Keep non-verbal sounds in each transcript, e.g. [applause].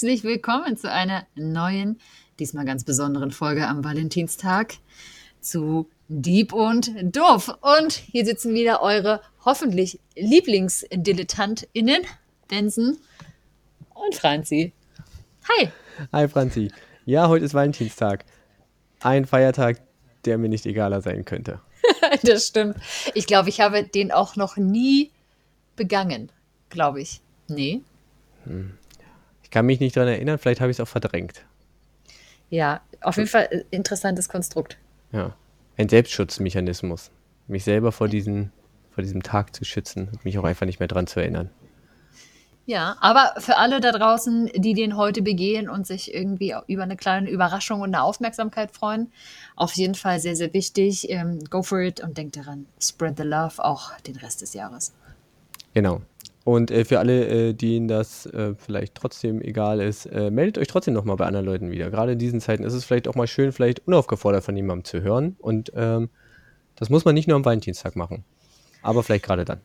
Herzlich willkommen zu einer neuen, diesmal ganz besonderen Folge am Valentinstag zu Dieb und Doof. Und hier sitzen wieder eure hoffentlich Lieblingsdilettantinnen, Benson und Franzi. Hi. Hi Franzi. Ja, heute ist Valentinstag. Ein Feiertag, der mir nicht egaler sein könnte. [laughs] das stimmt. Ich glaube, ich habe den auch noch nie begangen, glaube ich. Nee. Hm. Ich kann mich nicht daran erinnern, vielleicht habe ich es auch verdrängt. Ja, auf jeden Fall äh, interessantes Konstrukt. Ja, ein Selbstschutzmechanismus. Mich selber vor, diesen, vor diesem Tag zu schützen und mich auch einfach nicht mehr daran zu erinnern. Ja, aber für alle da draußen, die den heute begehen und sich irgendwie über eine kleine Überraschung und eine Aufmerksamkeit freuen, auf jeden Fall sehr, sehr wichtig. Ähm, go for it und denkt daran, spread the love auch den Rest des Jahres. Genau. Und äh, für alle, äh, denen das äh, vielleicht trotzdem egal ist, äh, meldet euch trotzdem nochmal bei anderen Leuten wieder. Gerade in diesen Zeiten ist es vielleicht auch mal schön, vielleicht unaufgefordert von jemandem zu hören. Und ähm, das muss man nicht nur am Valentinstag machen, aber vielleicht gerade dann.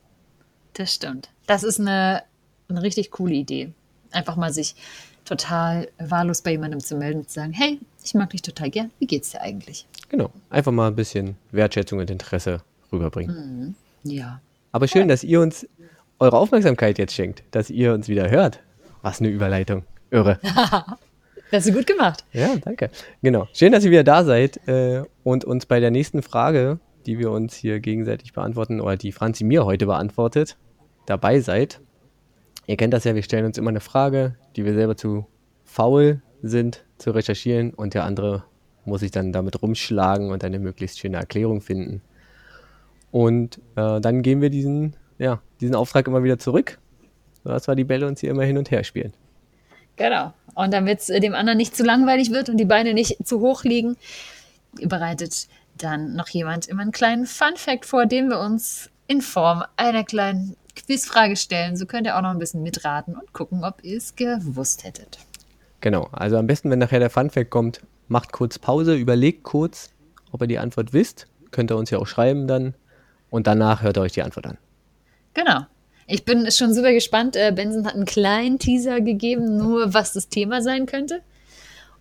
Das stimmt. Das ist eine, eine richtig coole Idee. Einfach mal sich total wahllos bei jemandem zu melden und zu sagen, hey, ich mag dich total gern, wie geht's dir eigentlich? Genau, einfach mal ein bisschen Wertschätzung und Interesse rüberbringen. Mhm. Ja. Aber schön, dass ihr uns eure Aufmerksamkeit jetzt schenkt, dass ihr uns wieder hört. Was eine Überleitung. Irre. [laughs] das hast du gut gemacht. Ja, danke. Genau. Schön, dass ihr wieder da seid äh, und uns bei der nächsten Frage, die wir uns hier gegenseitig beantworten, oder die Franzi mir heute beantwortet, dabei seid. Ihr kennt das ja, wir stellen uns immer eine Frage, die wir selber zu faul sind zu recherchieren und der andere muss sich dann damit rumschlagen und eine möglichst schöne Erklärung finden. Und äh, dann gehen wir diesen ja, diesen Auftrag immer wieder zurück, sodass wir die Bälle uns hier immer hin und her spielen. Genau. Und damit es dem anderen nicht zu langweilig wird und die Beine nicht zu hoch liegen, bereitet dann noch jemand immer einen kleinen Fun-Fact vor, den wir uns in Form einer kleinen Quizfrage stellen. So könnt ihr auch noch ein bisschen mitraten und gucken, ob ihr es gewusst hättet. Genau. Also am besten, wenn nachher der Fun-Fact kommt, macht kurz Pause, überlegt kurz, ob ihr die Antwort wisst. Könnt ihr uns ja auch schreiben dann. Und danach hört ihr euch die Antwort an. Genau. Ich bin schon super gespannt. Äh, Benson hat einen kleinen Teaser gegeben, nur was das Thema sein könnte.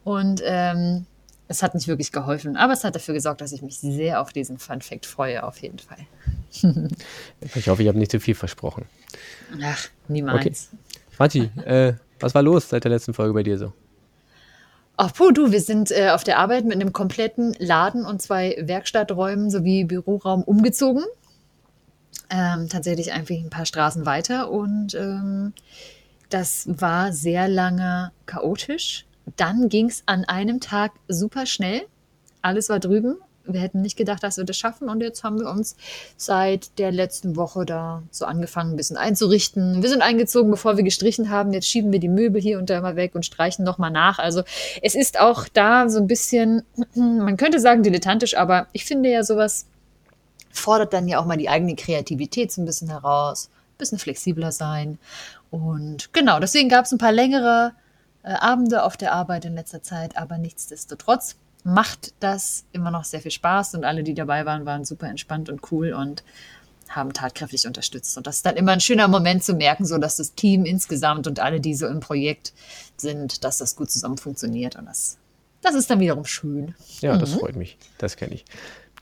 Und ähm, es hat nicht wirklich geholfen, aber es hat dafür gesorgt, dass ich mich sehr auf diesen Fun Fact freue, auf jeden Fall. [laughs] ich hoffe, ich habe nicht zu viel versprochen. Ach, niemals. Okay. Franzi, äh, was war los seit der letzten Folge bei dir so? Ach, puh, du, wir sind äh, auf der Arbeit mit einem kompletten Laden und zwei Werkstatträumen sowie Büroraum umgezogen ähm, tatsächlich einfach ein paar Straßen weiter und ähm, das war sehr lange chaotisch. Dann ging es an einem Tag super schnell. Alles war drüben. Wir hätten nicht gedacht, dass wir das schaffen. Und jetzt haben wir uns seit der letzten Woche da so angefangen, ein bisschen einzurichten. Wir sind eingezogen, bevor wir gestrichen haben. Jetzt schieben wir die Möbel hier und da mal weg und streichen nochmal nach. Also es ist auch da so ein bisschen, [clears throat] man könnte sagen dilettantisch, aber ich finde ja sowas fordert dann ja auch mal die eigene Kreativität so ein bisschen heraus, ein bisschen flexibler sein. Und genau, deswegen gab es ein paar längere äh, Abende auf der Arbeit in letzter Zeit, aber nichtsdestotrotz macht das immer noch sehr viel Spaß und alle, die dabei waren, waren super entspannt und cool und haben tatkräftig unterstützt. Und das ist dann immer ein schöner Moment zu merken, so dass das Team insgesamt und alle, die so im Projekt sind, dass das gut zusammen funktioniert. Und das, das ist dann wiederum schön. Ja, mhm. das freut mich. Das kenne ich.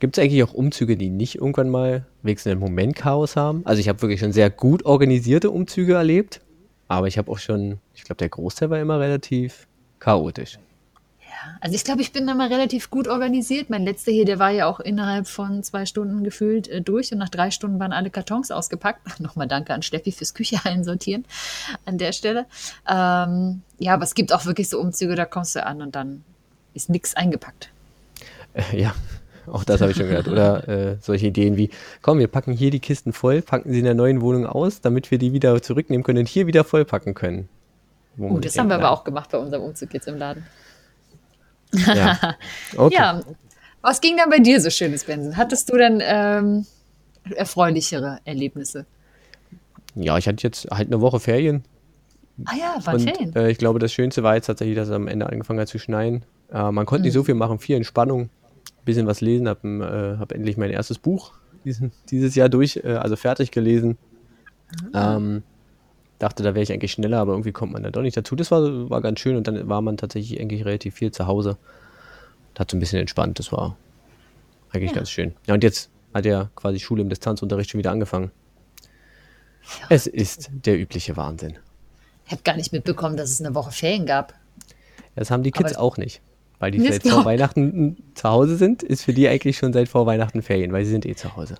Gibt es eigentlich auch Umzüge, die nicht irgendwann mal wenigstens einen Moment Chaos haben? Also ich habe wirklich schon sehr gut organisierte Umzüge erlebt, aber ich habe auch schon, ich glaube, der Großteil war immer relativ chaotisch. Ja, also ich glaube, ich bin immer relativ gut organisiert. Mein letzter hier, der war ja auch innerhalb von zwei Stunden gefühlt äh, durch und nach drei Stunden waren alle Kartons ausgepackt. [laughs] Nochmal danke an Steffi fürs Küche einsortieren an der Stelle. Ähm, ja, aber es gibt auch wirklich so Umzüge, da kommst du an und dann ist nichts eingepackt. Äh, ja, [laughs] auch das habe ich schon gehört. Oder äh, solche Ideen wie, komm, wir packen hier die Kisten voll, packen sie in der neuen Wohnung aus, damit wir die wieder zurücknehmen können und hier wieder vollpacken können. Oh, das haben wir aber auch gemacht bei unserem Umzug jetzt im Laden. Ja, [laughs] okay. ja. Was ging dann bei dir so schönes, Benson? Hattest du denn ähm, erfreulichere Erlebnisse? Ja, ich hatte jetzt halt eine Woche Ferien. Ah ja, war Ferien. Äh, ich glaube, das Schönste war jetzt tatsächlich, dass es am Ende angefangen hat zu schneien. Äh, man konnte mhm. nicht so viel machen, viel Entspannung bisschen was lesen, habe äh, hab endlich mein erstes Buch diesen, dieses Jahr durch, äh, also fertig gelesen. Mhm. Ähm, dachte, da wäre ich eigentlich schneller, aber irgendwie kommt man dann doch nicht dazu. Das war, war ganz schön und dann war man tatsächlich eigentlich relativ viel zu Hause. Hat so ein bisschen entspannt, das war eigentlich ja. ganz schön. Ja, und jetzt hat ja quasi Schule im Distanzunterricht schon wieder angefangen. Ja. Es ist der übliche Wahnsinn. Ich habe gar nicht mitbekommen, dass es eine Woche Ferien gab. Das haben die Kids aber auch nicht. Weil die seit vor Weihnachten zu Hause sind, ist für die eigentlich schon seit vor Weihnachten Ferien, weil sie sind eh zu Hause.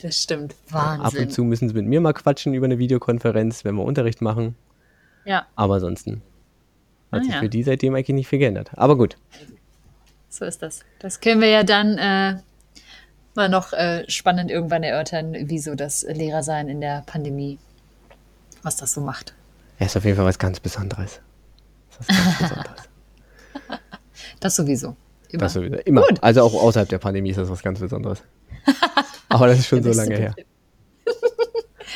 Das stimmt. Wahnsinn. Ab und zu müssen sie mit mir mal quatschen über eine Videokonferenz, wenn wir Unterricht machen. Ja. Aber ansonsten hat ah, sich ja. für die seitdem eigentlich nicht viel geändert. Aber gut. So ist das. Das können wir ja dann äh, mal noch äh, spannend irgendwann erörtern, wieso das Lehrersein in der Pandemie, was das so macht. Ja, ist auf jeden Fall was ganz Besonderes. [laughs] Das, ist ganz Besonderes. Das sowieso. Immer. Das sowieso. Immer. Gut. Also auch außerhalb der Pandemie ist das was ganz Besonderes. [laughs] Aber das ist schon so lange her.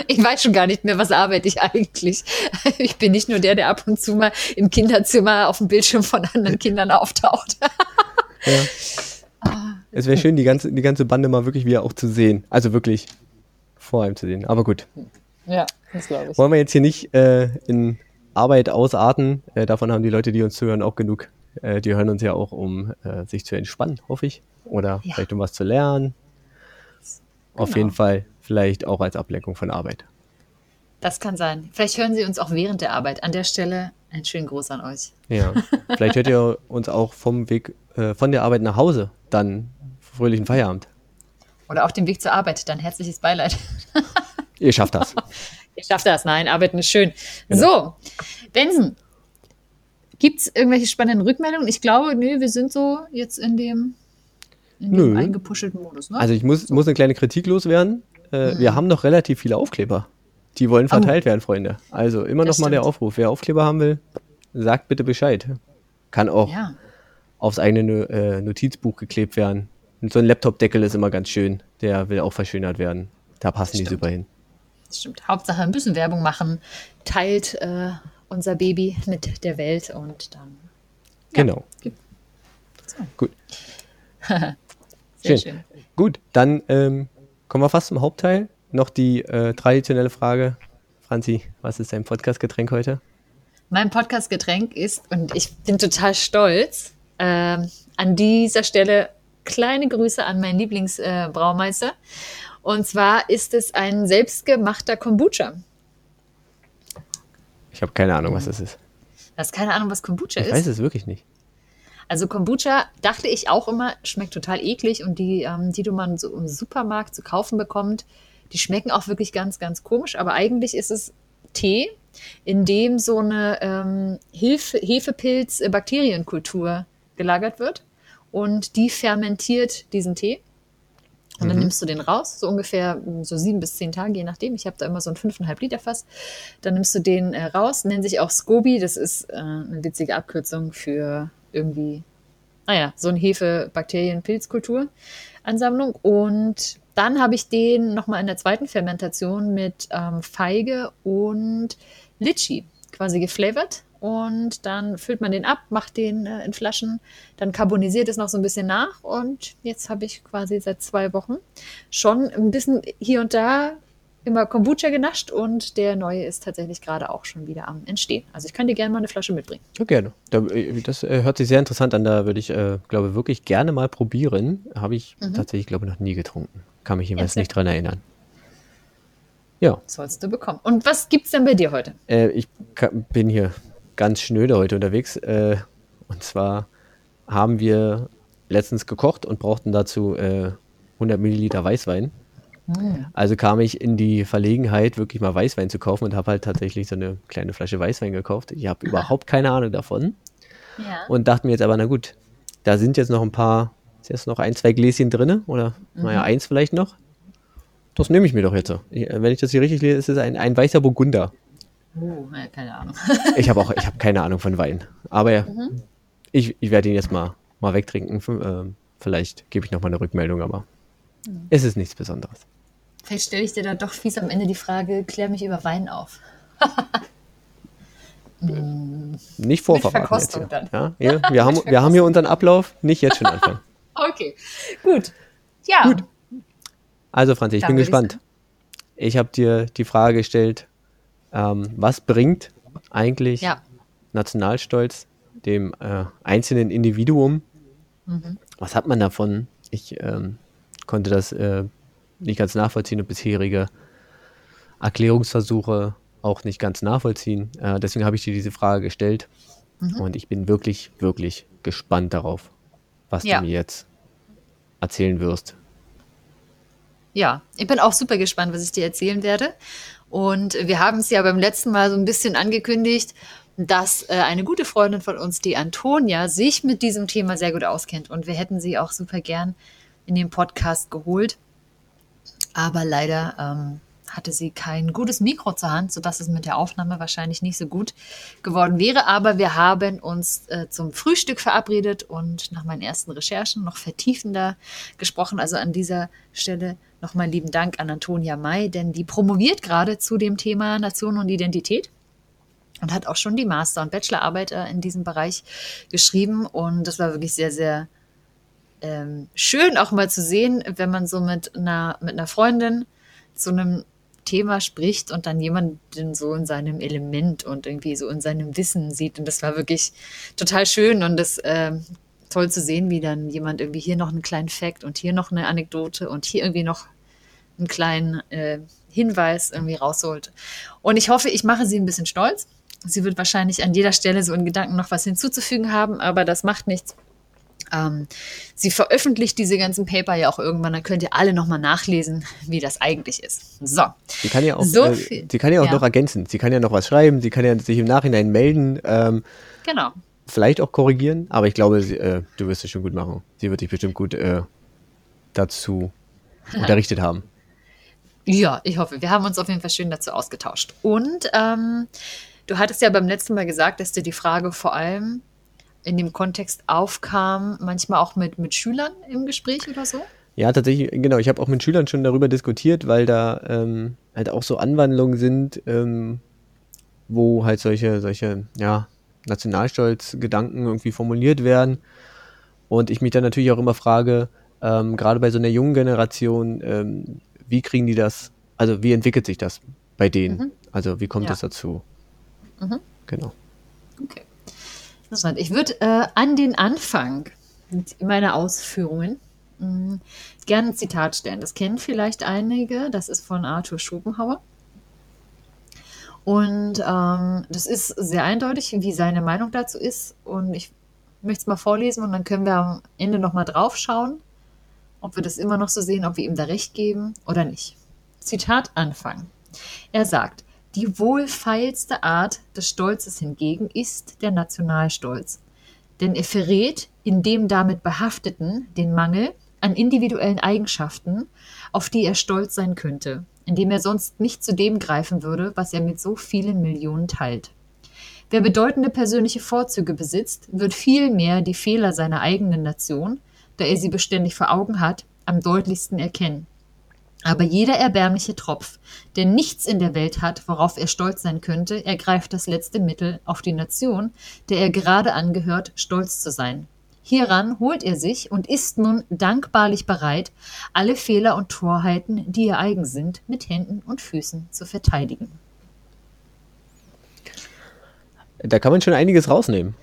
Ich weiß schon gar nicht mehr, was arbeite ich eigentlich. Ich bin nicht nur der, der ab und zu mal im Kinderzimmer auf dem Bildschirm von anderen [laughs] Kindern auftaucht. Ja. Es wäre schön, die ganze, die ganze Bande mal wirklich wieder auch zu sehen. Also wirklich vor allem zu sehen. Aber gut. Ja, das glaube ich. Wollen wir jetzt hier nicht äh, in Arbeit ausarten? Äh, davon haben die Leute, die uns zuhören, auch genug. Äh, die hören uns ja auch, um äh, sich zu entspannen, hoffe ich. Oder ja. vielleicht um was zu lernen. Auf genau. jeden Fall vielleicht auch als Ablenkung von Arbeit. Das kann sein. Vielleicht hören Sie uns auch während der Arbeit. An der Stelle ein schönen Gruß an euch. Ja, [laughs] vielleicht hört ihr uns auch vom Weg äh, von der Arbeit nach Hause dann fröhlichen Feierabend. Oder auf dem Weg zur Arbeit, dann herzliches Beileid. ihr schafft das. [laughs] ihr schafft das, nein, arbeiten ist schön. Genau. So, Benson, gibt es irgendwelche spannenden Rückmeldungen? Ich glaube, nö, wir sind so jetzt in dem, in dem eingepuschelten Modus. Ne? Also ich muss, muss eine kleine Kritik loswerden. Äh, mhm. Wir haben noch relativ viele Aufkleber. Die wollen verteilt oh. werden, Freunde. Also immer das noch mal der Aufruf. Wer Aufkleber haben will, sagt bitte Bescheid. Kann auch ja. aufs eigene äh, Notizbuch geklebt werden. Und so ein Laptop-Deckel ist immer ganz schön. Der will auch verschönert werden. Da passen die super hin. Das stimmt. Hauptsache ein bisschen Werbung machen. Teilt äh, unser Baby mit der Welt und dann. Ja, genau. So. Gut. [laughs] schön. schön. Gut, dann ähm, kommen wir fast zum Hauptteil noch die äh, traditionelle Frage. Franzi, was ist dein Podcast-Getränk heute? Mein Podcast-Getränk ist, und ich bin total stolz, äh, an dieser Stelle kleine Grüße an meinen Lieblingsbraumeister. Äh, und zwar ist es ein selbstgemachter Kombucha. Ich habe keine Ahnung, was das ist. Du hast keine Ahnung, was Kombucha ich ist? Ich weiß es wirklich nicht. Also Kombucha dachte ich auch immer, schmeckt total eklig und die, ähm, die du man so im Supermarkt zu kaufen bekommt, die schmecken auch wirklich ganz, ganz komisch, aber eigentlich ist es Tee, in dem so eine ähm, Hefepilz-Bakterienkultur gelagert wird und die fermentiert diesen Tee. Und dann mhm. nimmst du den raus, so ungefähr so sieben bis zehn Tage, je nachdem. Ich habe da immer so ein fünfeinhalb Liter Fass. Dann nimmst du den äh, raus, nennt sich auch Scoby. Das ist äh, eine witzige Abkürzung für irgendwie, naja, so ein Hefe-Bakterien-Pilzkultur-Ansammlung. Und dann habe ich den nochmal in der zweiten Fermentation mit ähm, Feige und Litchi quasi geflavored. Und dann füllt man den ab, macht den äh, in Flaschen, dann carbonisiert es noch so ein bisschen nach. Und jetzt habe ich quasi seit zwei Wochen schon ein bisschen hier und da immer Kombucha genascht und der neue ist tatsächlich gerade auch schon wieder am Entstehen. Also ich kann dir gerne mal eine Flasche mitbringen. Ja, gerne. Äh, das äh, hört sich sehr interessant an. Da würde ich, äh, glaube wirklich gerne mal probieren. Habe ich mhm. tatsächlich, glaube ich, noch nie getrunken. Kann mich jeweils nicht dran erinnern. Ja. Sollst du bekommen. Und was gibt es denn bei dir heute? Äh, ich bin hier ganz schnöde heute unterwegs. Äh, und zwar haben wir letztens gekocht und brauchten dazu äh, 100 Milliliter Weißwein. Mhm. Also kam ich in die Verlegenheit, wirklich mal Weißwein zu kaufen und habe halt tatsächlich so eine kleine Flasche Weißwein gekauft. Ich habe überhaupt keine Ahnung davon. Ja. Und dachte mir jetzt aber, na gut, da sind jetzt noch ein paar ist jetzt noch ein, zwei Gläschen drin oder mhm. naja, eins vielleicht noch. Das nehme ich mir doch jetzt. Ich, wenn ich das hier richtig lese, ist es ein, ein weißer Burgunder. Oh, keine Ahnung. [laughs] ich habe auch ich hab keine Ahnung von Wein. Aber mhm. ich, ich werde ihn jetzt mal, mal wegtrinken. Ähm, vielleicht gebe ich noch mal eine Rückmeldung, aber mhm. es ist nichts Besonderes. Vielleicht stelle ich dir da doch fies am Ende die Frage, klär mich über Wein auf. [laughs] Nicht vorverraten jetzt hier. Dann. Ja, ja, wir, haben, [laughs] wir haben hier unseren Ablauf, nicht jetzt schon anfangen. Okay, gut. Ja. Gut. Also, Franzi, ich Dann bin gespannt. Ich, ich habe dir die Frage gestellt, Ähm, was bringt eigentlich Ja. Nationalstolz dem äh, einzelnen Individuum? Was hat man davon? Ich ähm, konnte das äh, nicht ganz nachvollziehen und bisherige Erklärungsversuche auch nicht ganz nachvollziehen. Äh, deswegen habe ich dir diese Frage gestellt und ich bin wirklich, wirklich gespannt darauf, was Ja. du mir jetzt erzählen wirst. Ja, ich bin auch super gespannt, was ich dir erzählen werde. Und wir haben es ja beim letzten Mal so ein bisschen angekündigt, dass äh, eine gute Freundin von uns, die Antonia, sich mit diesem Thema sehr gut auskennt. Und wir hätten sie auch super gern in den Podcast geholt. Aber leider ähm, hatte sie kein gutes Mikro zur Hand, sodass es mit der Aufnahme wahrscheinlich nicht so gut geworden wäre. Aber wir haben uns äh, zum Frühstück verabredet und nach meinen ersten Recherchen noch vertiefender gesprochen. Also an dieser Stelle nochmal lieben Dank an Antonia May, denn die promoviert gerade zu dem Thema Nation und Identität und hat auch schon die Master- und Bachelorarbeit äh, in diesem Bereich geschrieben. Und das war wirklich sehr, sehr ähm, schön auch mal zu sehen, wenn man so mit einer, mit einer Freundin zu einem Thema spricht und dann jemanden so in seinem Element und irgendwie so in seinem Wissen sieht. Und das war wirklich total schön und das ähm, toll zu sehen, wie dann jemand irgendwie hier noch einen kleinen Fact und hier noch eine Anekdote und hier irgendwie noch einen kleinen äh, Hinweis irgendwie rausholt. Und ich hoffe, ich mache sie ein bisschen stolz. Sie wird wahrscheinlich an jeder Stelle so in Gedanken noch was hinzuzufügen haben, aber das macht nichts. Ähm, sie veröffentlicht diese ganzen Paper ja auch irgendwann, dann könnt ihr alle nochmal nachlesen, wie das eigentlich ist. So. Sie kann ja auch, So äh, sie kann ja auch ja. noch ergänzen. Sie kann ja noch was schreiben, sie kann ja sich im Nachhinein melden, ähm, Genau. vielleicht auch korrigieren, aber ich glaube, sie, äh, du wirst es schon gut machen. Sie wird dich bestimmt gut äh, dazu unterrichtet haben. Ja, ich hoffe. Wir haben uns auf jeden Fall schön dazu ausgetauscht. Und ähm, du hattest ja beim letzten Mal gesagt, dass dir die Frage vor allem in dem Kontext aufkam, manchmal auch mit, mit Schülern im Gespräch oder so. Ja, tatsächlich, genau. Ich habe auch mit Schülern schon darüber diskutiert, weil da ähm, halt auch so Anwandlungen sind, ähm, wo halt solche, solche, ja, Nationalstolzgedanken irgendwie formuliert werden. Und ich mich dann natürlich auch immer frage, ähm, gerade bei so einer jungen Generation, ähm, wie kriegen die das, also wie entwickelt sich das bei denen? Also wie kommt Ja. es dazu? Genau. Okay. Interessant. Ich würde äh, an den Anfang meiner Ausführungen mh, gerne ein Zitat stellen. Das kennen vielleicht einige. Das ist von Arthur Schopenhauer. Und ähm, das ist sehr eindeutig, wie seine Meinung dazu ist. Und ich möchte es mal vorlesen und dann können wir am Ende nochmal drauf schauen, ob wir das immer noch so sehen, ob wir ihm da recht geben oder nicht. Zitat Anfang. Er sagt, die wohlfeilste Art des Stolzes hingegen ist der Nationalstolz. Denn er verrät in dem damit Behafteten den Mangel an individuellen Eigenschaften, auf die er stolz sein könnte, indem er sonst nicht zu dem greifen würde, was er mit so vielen Millionen teilt. Wer bedeutende persönliche Vorzüge besitzt, wird vielmehr die Fehler seiner eigenen Nation, da er sie beständig vor Augen hat, am deutlichsten erkennen. Aber jeder erbärmliche Tropf, der nichts in der Welt hat, worauf er stolz sein könnte, ergreift das letzte Mittel, auf die Nation, der er gerade angehört, stolz zu sein. Hieran holt er sich und ist nun dankbarlich bereit, alle Fehler und Torheiten, die ihr eigen sind, mit Händen und Füßen zu verteidigen. Da kann man schon einiges rausnehmen.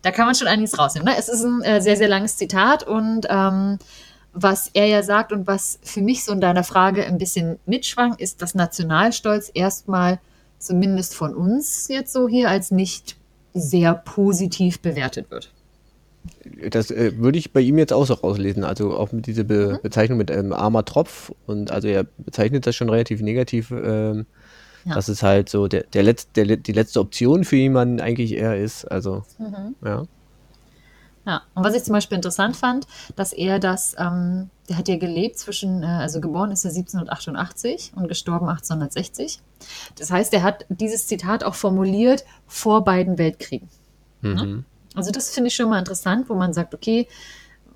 Da kann man schon einiges rausnehmen. Ne? Es ist ein äh, sehr, sehr langes Zitat und ähm, was er ja sagt und was für mich so in deiner Frage ein bisschen mitschwang, ist, dass Nationalstolz erstmal zumindest von uns jetzt so hier als nicht sehr positiv bewertet wird. Das äh, würde ich bei ihm jetzt auch so rauslesen. Also auch mit dieser Be Bezeichnung mit ähm, armer Tropf. Und also er bezeichnet das schon relativ negativ. Ähm, Ja. Dass es halt so der, der, Letz-, der die letzte Option für jemanden eigentlich eher ist. Also, ja. Ja, und was ich zum Beispiel interessant fand, dass er das, ähm, der hat ja gelebt zwischen, äh, also geboren ist er 1788 und gestorben 1860. Das heißt, er hat dieses Zitat auch formuliert vor beiden Weltkriegen. Mhm. Also das finde ich schon mal interessant, wo man sagt, okay,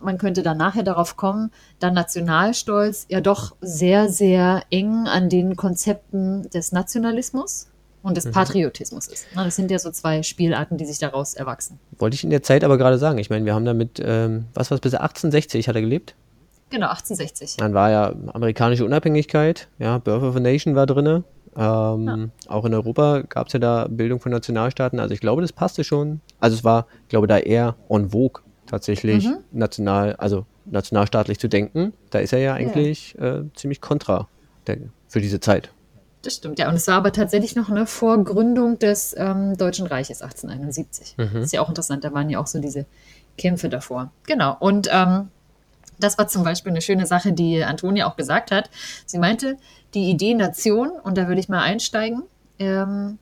man könnte dann nachher darauf kommen, da Nationalstolz ja doch sehr, sehr eng an den Konzepten des Nationalismus und des Patriotismus ist. Na, Das sind ja so zwei Spielarten, die sich daraus erwachsen. Wollte ich in der Zeit aber gerade sagen. Ich meine, wir haben damit, ähm, was war es, bis 1860 hat er gelebt? Genau, 1860. Dann war ja amerikanische Unabhängigkeit, ja, Birth of a Nation war drinne. Ähm, ja. Auch in Europa gab es ja da Bildung von Nationalstaaten. Also ich glaube, das passte schon. Also es war, ich glaube, da eher en vogue tatsächlich mhm. national, also nationalstaatlich zu denken. Da ist er ja eigentlich ja. Äh, ziemlich kontra der, für diese Zeit. Das stimmt, ja. Und es war aber tatsächlich noch eine Vorgründung des ähm, Deutschen Reiches 1871. Mhm. Das ist ja auch interessant, da waren ja auch so diese Kämpfe davor. Genau. Und ähm, das war zum Beispiel eine schöne Sache, die Antonia auch gesagt hat. Sie meinte, die Idee Nation, und da würde ich mal einsteigen, ähm,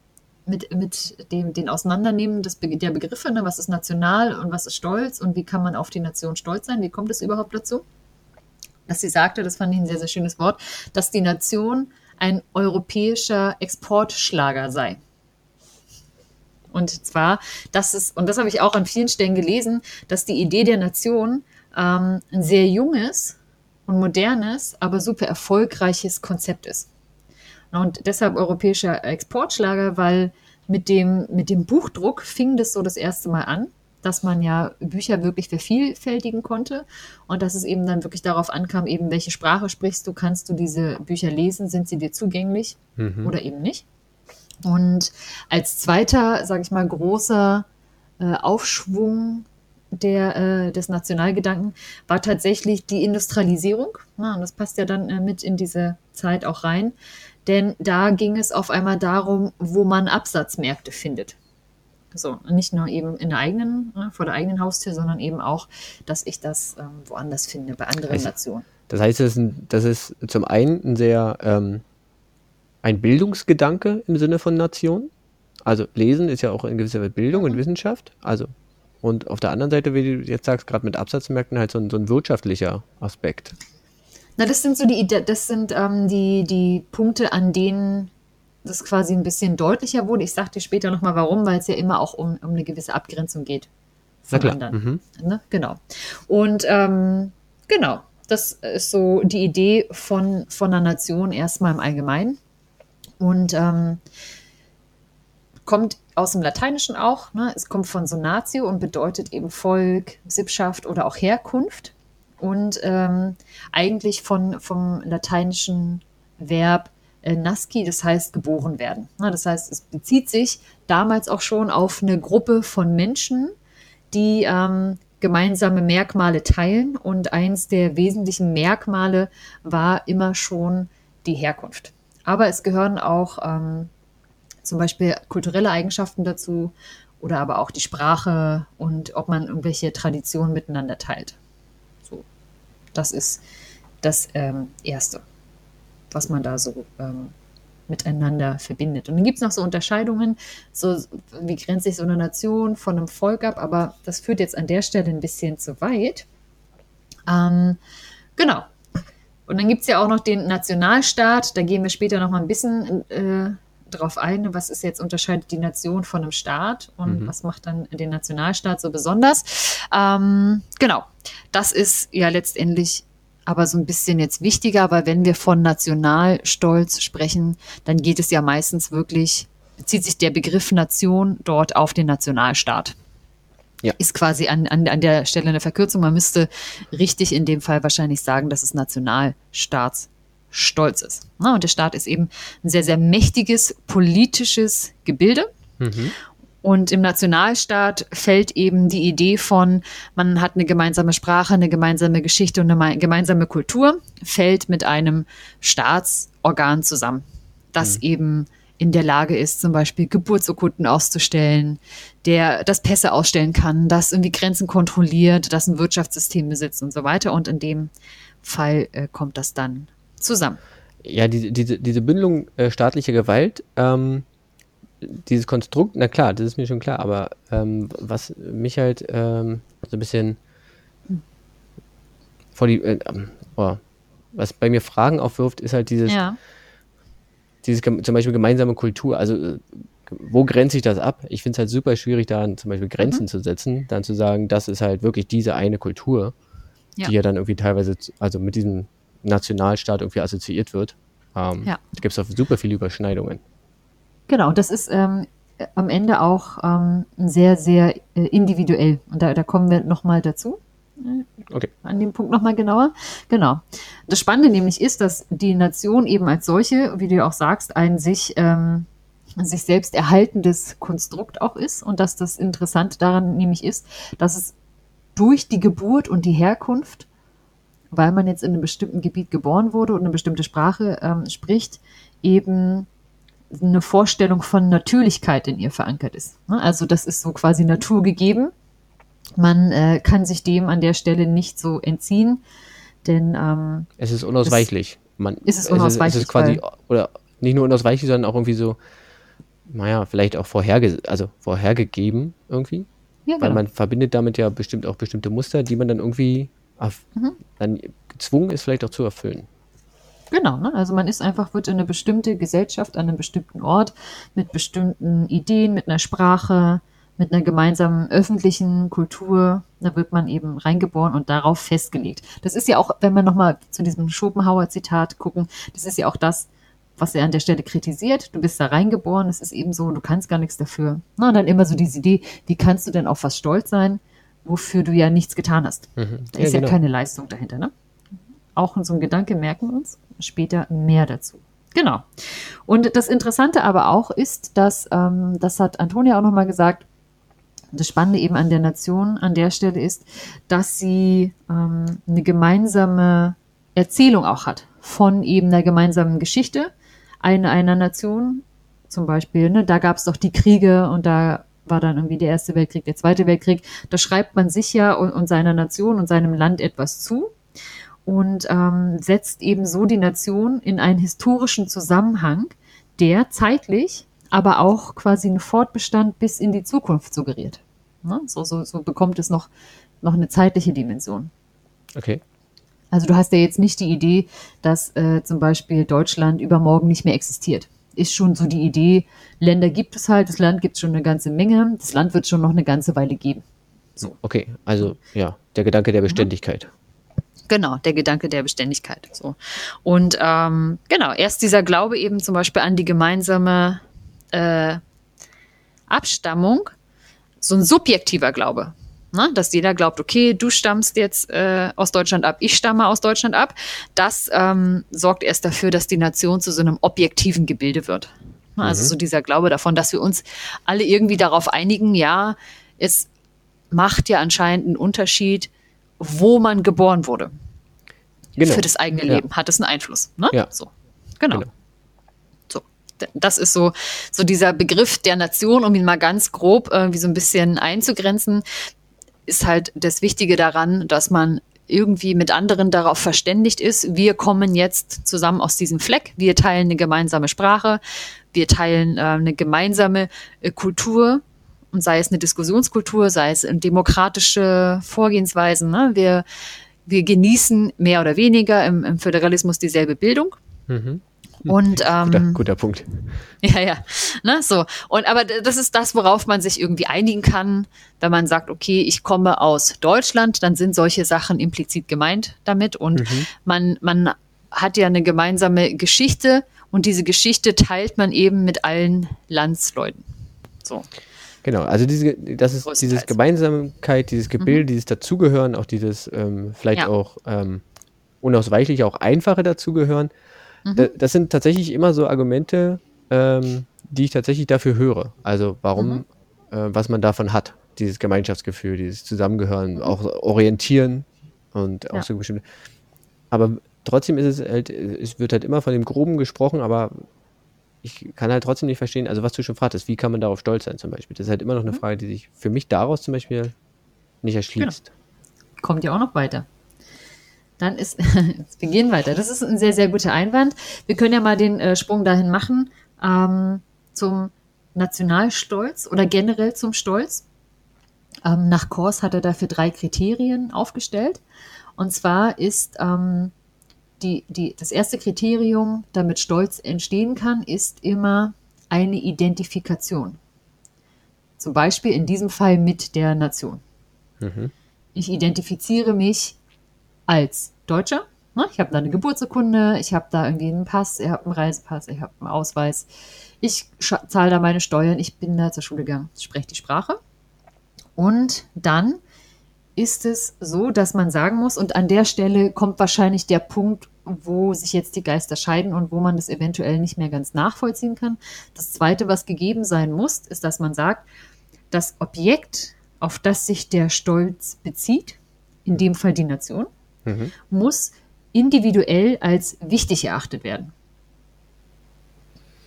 mit, mit dem den Auseinandernehmen des, der Begriffe, ne, was ist national und was ist Stolz und wie kann man auf die Nation stolz sein, wie kommt es überhaupt dazu? Dass sie sagte, das fand ich ein sehr, sehr schönes Wort, dass die Nation ein europäischer Exportschlager sei. Und zwar, das ist, und das habe ich auch an vielen Stellen gelesen, dass die Idee der Nation ähm, ein sehr junges und modernes, aber super erfolgreiches Konzept ist. Und deshalb europäischer Exportschlager, weil mit dem, mit dem Buchdruck fing das so das erste Mal an, dass man ja Bücher wirklich vervielfältigen konnte und dass es eben dann wirklich darauf ankam, eben welche Sprache sprichst du, kannst du diese Bücher lesen, sind sie dir zugänglich mhm. oder eben nicht. Und als zweiter, sage ich mal, großer äh, Aufschwung der, äh, des Nationalgedanken war tatsächlich die Industrialisierung. Ja, und das passt ja dann äh, mit in diese Zeit auch rein. Denn da ging es auf einmal darum, wo man Absatzmärkte findet. So, nicht nur eben in der eigenen, ne, vor der eigenen Haustür, sondern eben auch, dass ich das ähm, woanders finde, bei anderen also, Nationen. Das heißt, das ist, ein, das ist zum einen ein sehr ähm, ein Bildungsgedanke im Sinne von Nation. Also Lesen ist ja auch in gewisser Weise Bildung und Wissenschaft. Also und auf der anderen Seite, wie du jetzt sagst, gerade mit Absatzmärkten halt so ein, so ein wirtschaftlicher Aspekt. Na, das sind so die, das sind ähm, die, die Punkte, an denen das quasi ein bisschen deutlicher wurde. Ich sage dir später nochmal warum, weil es ja immer auch um, um eine gewisse Abgrenzung geht von Na klar. anderen. Mhm. Ne? Genau. Und ähm, genau, das ist so die Idee von, von einer Nation erstmal im Allgemeinen. Und ähm, kommt aus dem Lateinischen auch. Ne? Es kommt von Sonatio und bedeutet eben Volk, Sippschaft oder auch Herkunft und ähm, eigentlich von, vom lateinischen Verb äh, nasci, das heißt geboren werden. Na, das heißt, es bezieht sich damals auch schon auf eine Gruppe von Menschen, die ähm, gemeinsame Merkmale teilen und eins der wesentlichen Merkmale war immer schon die Herkunft. Aber es gehören auch ähm, zum Beispiel kulturelle Eigenschaften dazu oder aber auch die Sprache und ob man irgendwelche Traditionen miteinander teilt. Das ist das ähm, Erste, was man da so ähm, miteinander verbindet. Und dann gibt es noch so Unterscheidungen, so wie grenzt sich so eine Nation von einem Volk ab, aber das führt jetzt an der Stelle ein bisschen zu weit. Ähm, genau. Und dann gibt es ja auch noch den Nationalstaat, da gehen wir später noch mal ein bisschen äh, drauf ein, was ist jetzt unterscheidet die Nation von einem Staat und mhm. was macht dann den Nationalstaat so besonders. Ähm, genau, das ist ja letztendlich aber so ein bisschen jetzt wichtiger, weil wenn wir von Nationalstolz sprechen, dann geht es ja meistens wirklich, bezieht sich der Begriff Nation dort auf den Nationalstaat. Ja. Ist quasi an, an, an der Stelle eine Verkürzung. Man müsste richtig in dem Fall wahrscheinlich sagen, dass es Nationalstaats stolz ist. Und der Staat ist eben ein sehr, sehr mächtiges politisches Gebilde. Mhm. Und im Nationalstaat fällt eben die Idee von, man hat eine gemeinsame Sprache, eine gemeinsame Geschichte und eine gemeinsame Kultur, fällt mit einem Staatsorgan zusammen, das mhm. eben in der Lage ist, zum Beispiel Geburtsurkunden auszustellen, der das Pässe ausstellen kann, das irgendwie Grenzen kontrolliert, das ein Wirtschaftssystem besitzt und so weiter. Und in dem Fall äh, kommt das dann zusammen. Ja, diese, diese, diese Bündelung äh, staatlicher Gewalt, ähm, dieses Konstrukt, na klar, das ist mir schon klar, aber ähm, was mich halt ähm, so ein bisschen vor die, äh, oh, was bei mir Fragen aufwirft, ist halt dieses, ja. dieses zum Beispiel gemeinsame Kultur. Also äh, wo grenze ich das ab? Ich finde es halt super schwierig, da zum Beispiel Grenzen mhm. zu setzen, dann zu sagen, das ist halt wirklich diese eine Kultur, ja. die ja dann irgendwie teilweise, also mit diesem Nationalstaat irgendwie assoziiert wird. Ähm, ja. Da gibt es super viele Überschneidungen. Genau, und das ist ähm, am Ende auch ähm, sehr, sehr äh, individuell. Und da, da kommen wir nochmal dazu. Okay. An dem Punkt nochmal genauer. Genau. Das Spannende nämlich ist, dass die Nation eben als solche, wie du ja auch sagst, ein sich, ähm, sich selbst erhaltendes Konstrukt auch ist und dass das Interessante daran nämlich ist, dass es durch die Geburt und die Herkunft, weil man jetzt in einem bestimmten Gebiet geboren wurde und eine bestimmte Sprache ähm, spricht, eben eine Vorstellung von Natürlichkeit in ihr verankert ist. Ne? Also das ist so quasi naturgegeben. Man äh, kann sich dem an der Stelle nicht so entziehen, denn ähm, es ist unausweichlich. Man, ist es unausweichlich. Es ist quasi, oder nicht nur unausweichlich, sondern auch irgendwie so, naja, vielleicht auch vorherge also vorhergegeben irgendwie. Ja, genau. Weil man verbindet damit ja bestimmt auch bestimmte Muster, die man dann irgendwie mhm. dann gezwungen ist, vielleicht auch zu erfüllen. Genau, ne? also man ist einfach, wird in eine bestimmte Gesellschaft an einem bestimmten Ort mit bestimmten Ideen, mit einer Sprache, mit einer gemeinsamen öffentlichen Kultur, da wird man eben reingeboren und darauf festgelegt. Das ist ja auch, wenn wir nochmal zu diesem Schopenhauer-Zitat gucken, das ist ja auch das, was er an der Stelle kritisiert. Du bist da reingeboren, es ist eben so, du kannst gar nichts dafür. Na, und dann immer so diese Idee, wie kannst du denn auf was stolz sein, wofür du ja nichts getan hast? Mhm. Da ist ja, genau. ja keine Leistung dahinter, ne? Auch so ein Gedanke merken wir uns, später mehr dazu. Genau. Und das Interessante aber auch ist, dass, ähm, das hat Antonia auch nochmal gesagt, das Spannende eben an der Nation an der Stelle ist, dass sie ähm, eine gemeinsame Erzählung auch hat von eben einer gemeinsamen Geschichte einer, einer Nation. Zum Beispiel, ne, da gab es doch die Kriege und da war dann irgendwie der Erste Weltkrieg, der Zweite Weltkrieg. Da schreibt man sich ja und, und seiner Nation und seinem Land etwas zu und ähm, setzt eben so die Nation in einen historischen Zusammenhang, der zeitlich aber auch quasi einen Fortbestand bis in die Zukunft suggeriert. Ne? So, so, so bekommt es noch, noch eine zeitliche Dimension. Okay. Also du hast ja jetzt nicht die Idee, dass äh, zum Beispiel Deutschland übermorgen nicht mehr existiert. Ist schon so die Idee, Länder gibt es halt, das Land gibt es schon eine ganze Menge, das Land wird schon noch eine ganze Weile geben. So. Okay, also ja, der Gedanke der Beständigkeit. Genau, der Gedanke der Beständigkeit. So. Und ähm, genau, erst dieser Glaube eben zum Beispiel an die gemeinsame äh, Abstammung, so ein subjektiver Glaube. Ne? Dass jeder glaubt, okay, du stammst jetzt äh, aus Deutschland ab, ich stamme aus Deutschland ab. Das ähm, sorgt erst dafür, dass die Nation zu so einem objektiven Gebilde wird. Ne? Also mhm. so dieser Glaube davon, dass wir uns alle irgendwie darauf einigen, ja, es macht ja anscheinend einen Unterschied, wo man geboren wurde. Genau. Für das eigene ja. Leben hat es einen Einfluss. Ne? Ja. So. Genau. genau das ist so, so dieser Begriff der Nation, um ihn mal ganz grob irgendwie so ein bisschen einzugrenzen, ist halt das Wichtige daran, dass man irgendwie mit anderen darauf verständigt ist, wir kommen jetzt zusammen aus diesem Fleck, wir teilen eine gemeinsame Sprache, wir teilen äh, eine gemeinsame äh, Kultur und sei es eine Diskussionskultur, sei es demokratische Vorgehensweisen. Ne? Wir, wir genießen mehr oder weniger im, im Föderalismus dieselbe Bildung. Mhm. Und ähm, guter, guter, Punkt. Ja, ja. Ne, so. Und aber das ist das, worauf man sich irgendwie einigen kann, wenn man sagt, okay, ich komme aus Deutschland, dann sind solche Sachen implizit gemeint damit. Und mhm. man, man hat ja eine gemeinsame Geschichte und diese Geschichte teilt man eben mit allen Landsleuten. So. Genau, also diese, das ist diese Gemeinsamkeit, dieses Gebilde, mhm. dieses Dazugehören, auch dieses ähm, vielleicht ja. auch ähm, unausweichlich auch einfache Dazugehören. Mhm. Das sind tatsächlich immer so Argumente, ähm, die ich tatsächlich dafür höre. Also warum, mhm. äh, was man davon hat. Dieses Gemeinschaftsgefühl, dieses Zusammengehören, mhm. auch orientieren und auch ja. so bestimmte. Aber trotzdem ist es halt, es wird halt immer von dem Groben gesprochen, aber ich kann halt trotzdem nicht verstehen, also was du schon fragtest, wie kann man darauf stolz sein zum Beispiel? Das ist halt immer noch eine mhm. Frage, die sich für mich daraus zum Beispiel nicht erschließt. Genau. Kommt ja auch noch weiter. Dann ist, [laughs] wir gehen weiter. Das ist ein sehr, sehr guter Einwand. Wir können ja mal den äh, Sprung dahin machen ähm, zum Nationalstolz oder generell zum Stolz. Ähm, nach Kors hat er dafür drei Kriterien aufgestellt. Und zwar ist ähm, die, die, das erste Kriterium, damit Stolz entstehen kann, ist immer eine Identifikation. Zum Beispiel in diesem Fall mit der Nation. Mhm. Ich identifiziere mich als Deutscher. Ne? Ich habe da eine Geburtsurkunde, ich habe da irgendwie einen Pass, ich habe einen Reisepass, ich habe einen Ausweis. Ich zahle da meine Steuern, ich bin da zur Schule gegangen, spreche die Sprache. Und dann ist es so, dass man sagen muss, und an der Stelle kommt wahrscheinlich der Punkt, wo sich jetzt die Geister scheiden und wo man das eventuell nicht mehr ganz nachvollziehen kann. Das Zweite, was gegeben sein muss, ist, dass man sagt, das Objekt, auf das sich der Stolz bezieht, in dem Fall die Nation, mhm. muss individuell als wichtig erachtet werden.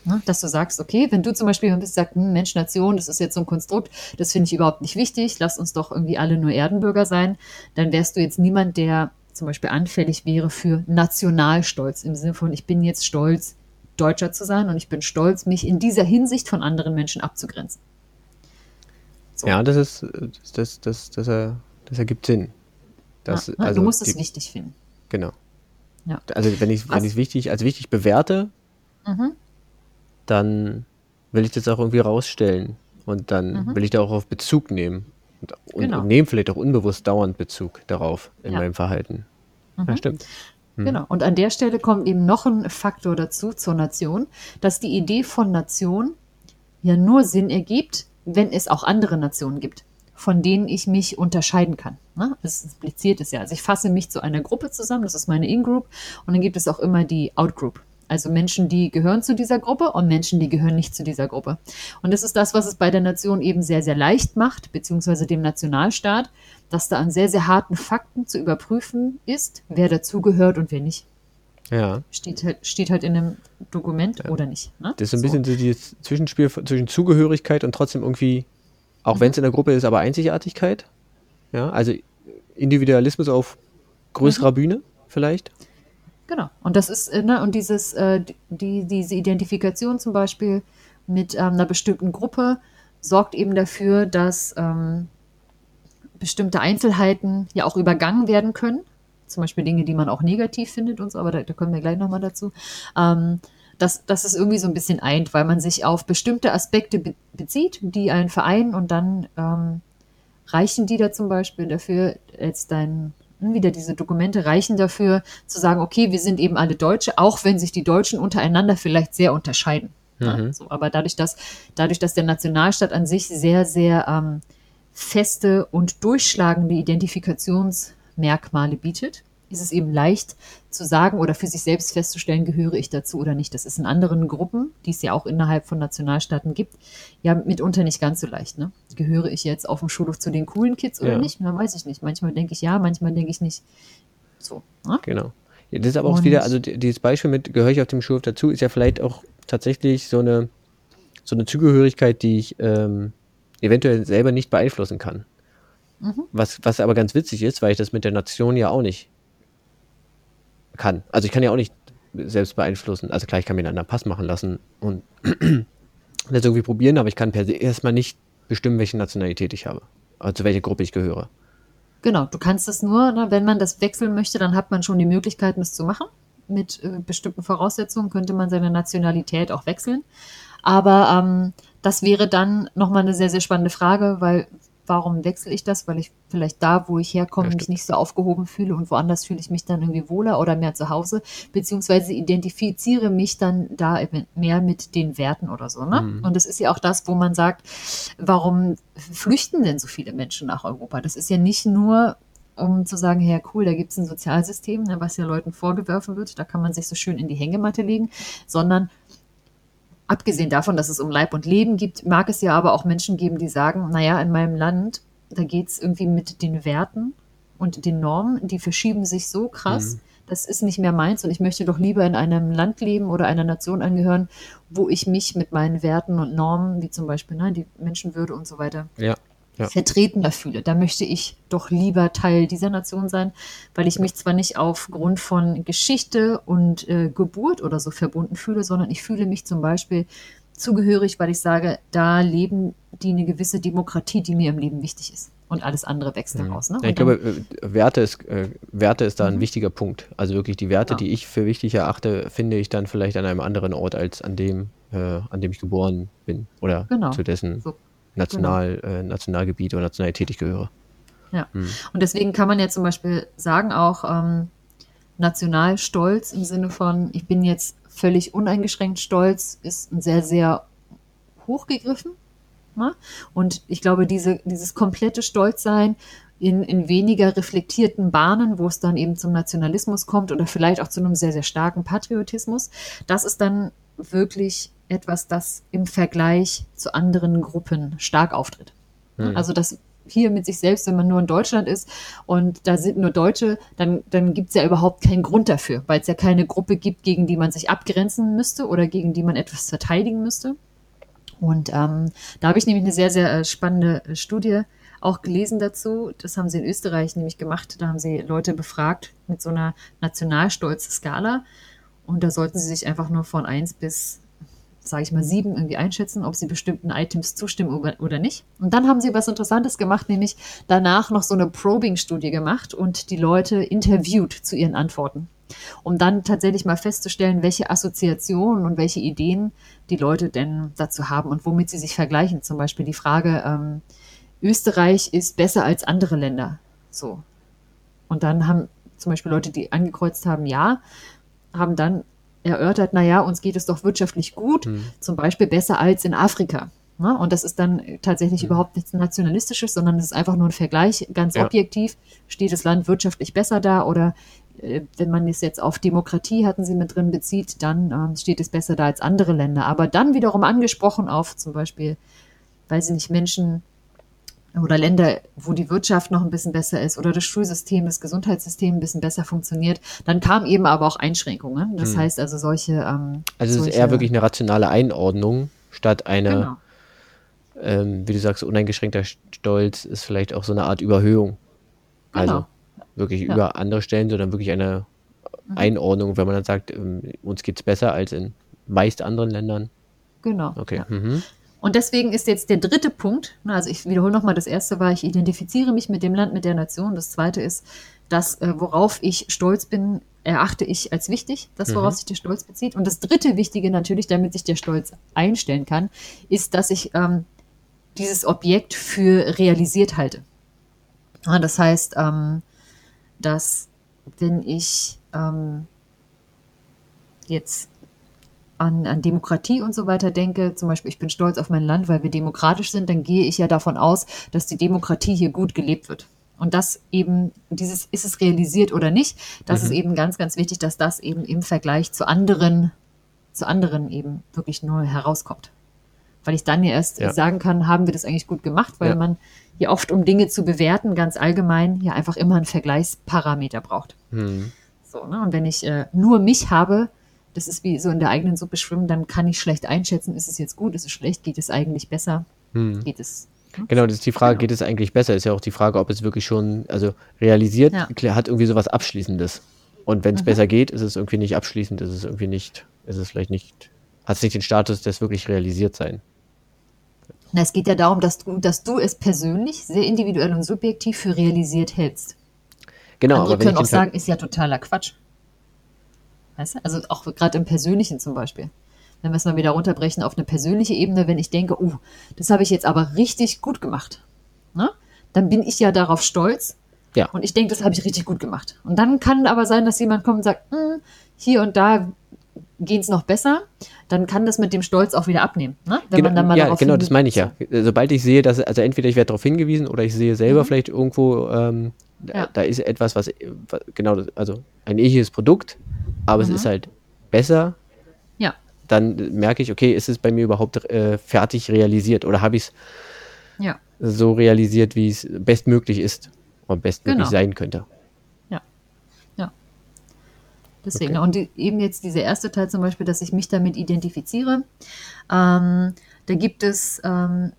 Ne? Dass du sagst, okay, wenn du zum Beispiel bist, sagst, hm, Mensch, Nation, das ist jetzt so ein Konstrukt, das finde ich überhaupt nicht wichtig, lass uns doch irgendwie alle nur Erdenbürger sein, dann wärst du jetzt niemand, der zum Beispiel anfällig wäre für Nationalstolz im Sinne von, ich bin jetzt stolz, Deutscher zu sein und ich bin stolz, mich in dieser Hinsicht von anderen Menschen abzugrenzen. So. Ja, das ist, das, das, das, das, das ergibt Sinn. Das, ja, ne, also du musst die, es wichtig finden. Genau. Ja. Also wenn ich es wichtig, als wichtig bewerte, mhm dann will ich das auch irgendwie rausstellen. Und dann mhm. will ich da auch auf Bezug nehmen. Und, genau. und nehme vielleicht auch unbewusst dauernd Bezug darauf in ja. meinem Verhalten. Mhm. Ja, stimmt. Mhm. Genau. Und an der Stelle kommt eben noch ein Faktor dazu zur Nation, dass die Idee von Nation ja nur Sinn ergibt, wenn es auch andere Nationen gibt, von denen ich mich unterscheiden kann. Ne? Das impliziert es ja. Also ich fasse mich zu einer Gruppe zusammen, das ist meine In-Group, und dann gibt es auch immer die Out-Group. Also Menschen, die gehören zu dieser Gruppe und Menschen, die gehören nicht zu dieser Gruppe. Und das ist das, was es bei der Nation eben sehr, sehr leicht macht, beziehungsweise dem Nationalstaat, dass da an sehr, sehr harten Fakten zu überprüfen ist, wer dazugehört und wer nicht. Ja. Steht halt, steht halt in einem Dokument ja. oder nicht. Ne? Das ist ein bisschen so dieses Zwischenspiel zwischen Zugehörigkeit und trotzdem irgendwie, auch mhm. wenn es in der Gruppe ist, aber Einzigartigkeit. Ja, also Individualismus auf größerer mhm. Bühne vielleicht. Genau. Und das ist, äh, ne, und dieses, äh, die, diese Identifikation zum Beispiel mit ähm, einer bestimmten Gruppe sorgt eben dafür, dass ähm, bestimmte Einzelheiten ja auch übergangen werden können. Zum Beispiel Dinge, die man auch negativ findet und so, aber da, da kommen wir gleich nochmal dazu. Ähm, dass, dass es irgendwie so ein bisschen eint, weil man sich auf bestimmte Aspekte be bezieht, die einen vereinen und dann ähm, reichen die da zum Beispiel dafür, jetzt dein wieder diese Dokumente reichen dafür, zu sagen, okay, wir sind eben alle Deutsche, auch wenn sich die Deutschen untereinander vielleicht sehr unterscheiden. Mhm. Ja, so, aber dadurch dass, dadurch, dass der Nationalstaat an sich sehr, sehr ähm, feste und durchschlagende Identifikationsmerkmale bietet, ist es eben leicht zu sagen oder für sich selbst festzustellen, gehöre ich dazu oder nicht. Das ist in anderen Gruppen, die es ja auch innerhalb von Nationalstaaten gibt, ja mitunter nicht ganz so leicht. Ne? Gehöre ich jetzt auf dem Schulhof zu den coolen Kids oder ja. nicht? Na, weiß ich nicht. Manchmal denke ich ja, manchmal denke ich nicht. So. Ne? Genau. Ja, das ist aber auch Und, wieder, also dieses Beispiel mit gehöre ich auf dem Schulhof dazu, ist ja vielleicht auch tatsächlich so eine, so eine Zugehörigkeit, die ich ähm, eventuell selber nicht beeinflussen kann. Mhm. Was, was aber ganz witzig ist, weil ich das mit der Nation ja auch nicht kann. Also ich kann ja auch nicht selbst beeinflussen. Also klar, ich kann mir einen anderen Pass machen lassen und [clears throat] das irgendwie probieren, aber ich kann per se erstmal nicht bestimmen, welche Nationalität ich habe. Also zu welcher Gruppe ich gehöre. Genau, du kannst es nur, ne, wenn man das wechseln möchte, dann hat man schon die Möglichkeiten, es zu machen. Mit äh, bestimmten Voraussetzungen könnte man seine Nationalität auch wechseln. Aber ähm, das wäre dann nochmal eine sehr, sehr spannende Frage, weil warum wechsle ich das? Weil ich vielleicht da, wo ich herkomme, ja, mich nicht so aufgehoben fühle und woanders fühle ich mich dann irgendwie wohler oder mehr zu Hause, beziehungsweise identifiziere mich dann da mehr mit den Werten oder so. Ne? Mhm. Und das ist ja auch das, wo man sagt, warum flüchten denn so viele Menschen nach Europa? Das ist ja nicht nur um zu sagen, ja cool, da gibt es ein Sozialsystem, ne, was ja Leuten vorgeworfen wird, da kann man sich so schön in die Hängematte legen, sondern abgesehen davon, dass es um Leib und Leben gibt, mag es ja aber auch Menschen geben, die sagen, naja, in meinem Land, da geht es irgendwie mit den Werten und den Normen, die verschieben sich so krass. Mhm. Das ist nicht mehr meins und ich möchte doch lieber in einem Land leben oder einer Nation angehören, wo ich mich mit meinen Werten und Normen, wie zum Beispiel ne, die Menschenwürde und so weiter, ja ja. vertretender fühle. Da möchte ich doch lieber Teil dieser Nation sein, weil ich mich zwar nicht aufgrund von Geschichte und äh, Geburt oder so verbunden fühle, sondern ich fühle mich zum Beispiel zugehörig, weil ich sage, da leben die eine gewisse Demokratie, die mir im Leben wichtig ist. Und alles andere wächst mhm. daraus. Ne? Ja, ich glaube, äh, Werte ist, äh, Werte ist da ein mhm. wichtiger Punkt. Also wirklich die Werte, ja. die ich für wichtig erachte, finde ich dann vielleicht an einem anderen Ort als an dem, äh, an dem ich geboren bin. Oder genau. zu dessen so National, genau. äh, Nationalgebiet oder Nationalität ich gehöre. Ja, hm. und deswegen kann man ja zum Beispiel sagen, auch ähm, Nationalstolz im Sinne von, ich bin jetzt völlig uneingeschränkt stolz, ist ein sehr, sehr hochgegriffen. Ne? Und ich glaube, diese, dieses komplette Stolzsein in, in weniger reflektierten Bahnen, wo es dann eben zum Nationalismus kommt oder vielleicht auch zu einem sehr, sehr starken Patriotismus, das ist dann wirklich etwas, das im Vergleich zu anderen Gruppen stark auftritt. Mhm. Also das hier mit sich selbst, wenn man nur in Deutschland ist und da sind nur Deutsche, dann, dann gibt es ja überhaupt keinen Grund dafür, weil es ja keine Gruppe gibt, gegen die man sich abgrenzen müsste oder gegen die man etwas verteidigen müsste. Und ähm, da habe ich nämlich eine sehr, sehr äh, spannende äh, Studie auch gelesen dazu. Das haben sie in Österreich nämlich gemacht. Da haben sie Leute befragt mit so einer Nationalstolz-Skala. Und da sollten sie sich einfach nur von eins bis, sage ich mal, sieben irgendwie einschätzen, ob sie bestimmten Items zustimmen oder nicht. Und dann haben sie was Interessantes gemacht, nämlich danach noch so eine Probing-Studie gemacht und die Leute interviewt zu ihren Antworten um dann tatsächlich mal festzustellen, welche Assoziationen und welche Ideen die Leute denn dazu haben und womit sie sich vergleichen. Zum Beispiel die Frage, ähm, Österreich ist besser als andere Länder. So. Und dann haben zum Beispiel Leute, die angekreuzt haben, ja, haben dann erörtert, naja, uns geht es doch wirtschaftlich gut, hm. zum Beispiel besser als in Afrika. Ne? Und das ist dann tatsächlich mhm. überhaupt nichts Nationalistisches, sondern es ist einfach nur ein Vergleich, ganz ja. objektiv. Steht das Land wirtschaftlich besser da oder äh, wenn man es jetzt auf Demokratie, hatten sie mit drin bezieht, dann ähm, steht es besser da als andere Länder. Aber dann wiederum angesprochen auf zum Beispiel, weiß ich nicht, Menschen oder Länder, wo die Wirtschaft noch ein bisschen besser ist oder das Schulsystem, das Gesundheitssystem ein bisschen besser funktioniert, dann kamen eben aber auch Einschränkungen. Das hm. heißt also solche. Ähm, also es ist eher wirklich eine rationale Einordnung statt eine, genau. ähm, wie du sagst, uneingeschränkter Stolz ist vielleicht auch so eine Art Überhöhung. Also genau wirklich ja. über andere Stellen, sondern wirklich eine mhm. Einordnung, wenn man dann sagt, ähm, uns geht es besser als in meist anderen Ländern. Genau. Okay. Ja. Mhm. Und deswegen ist jetzt der dritte Punkt, also ich wiederhole nochmal, das erste war, ich identifiziere mich mit dem Land, mit der Nation. Das zweite ist, das, äh, worauf ich stolz bin, erachte ich als wichtig, das, worauf mhm. sich der Stolz bezieht. Und das dritte Wichtige natürlich, damit sich der Stolz einstellen kann, ist, dass ich ähm, dieses Objekt für realisiert halte. Ja, das heißt, ähm, dass wenn ich ähm, jetzt an, an Demokratie und so weiter denke, zum Beispiel ich bin stolz auf mein Land, weil wir demokratisch sind, dann gehe ich ja davon aus, dass die Demokratie hier gut gelebt wird. Und das eben, dieses, ist es realisiert oder nicht, das mhm. ist eben ganz, ganz wichtig, dass das eben im Vergleich zu anderen, zu anderen eben wirklich neu herauskommt. Weil ich dann ja erst ja. sagen kann, haben wir das eigentlich gut gemacht, weil ja. man ja oft, um Dinge zu bewerten, ganz allgemein, ja einfach immer einen Vergleichsparameter braucht. Mhm. So, ne? Und wenn ich äh, nur mich habe, das ist wie so in der eigenen Suppe schwimmen, dann kann ich schlecht einschätzen, ist es jetzt gut, ist es schlecht, geht es eigentlich besser, mhm. geht es ne? Genau, das ist die Frage, genau. geht es eigentlich besser? Ist ja auch die Frage, ob es wirklich schon, also realisiert, ja. hat irgendwie sowas Abschließendes. Und wenn es mhm. besser geht, ist es irgendwie nicht abschließend, ist es irgendwie nicht, ist es vielleicht nicht, hat es nicht den Status des wirklich realisiert sein. Na, es geht ja darum, dass du, dass du es persönlich, sehr individuell und subjektiv für realisiert hältst. Genau. Andere können auch sagen, ist ja totaler Quatsch. Weißt du? Also auch gerade im Persönlichen zum Beispiel. Wenn wir es mal wieder runterbrechen auf eine persönliche Ebene, wenn ich denke, oh, das habe ich jetzt aber richtig gut gemacht, ne? dann bin ich ja darauf stolz. Ja. Und ich denke, das habe ich richtig gut gemacht. Und dann kann aber sein, dass jemand kommt und sagt, hm, hier und da gehen es noch besser, dann kann das mit dem Stolz auch wieder abnehmen. Ne? Wenn genau, man dann mal ja, genau, das meine ich ja. Sobald ich sehe, dass, also entweder ich werde darauf hingewiesen oder ich sehe selber mhm. vielleicht irgendwo, ähm, ja. da ist etwas, was, genau, also ein ähnliches Produkt, aber mhm. es ist halt besser. Ja. Dann merke ich, okay, ist es bei mir überhaupt äh, fertig realisiert oder habe ich es ja. so realisiert, wie es bestmöglich ist und bestmöglich genau. sein könnte. Deswegen. Okay. Und eben jetzt dieser erste Teil zum Beispiel, dass ich mich damit identifiziere. Ähm, da gibt es ähm,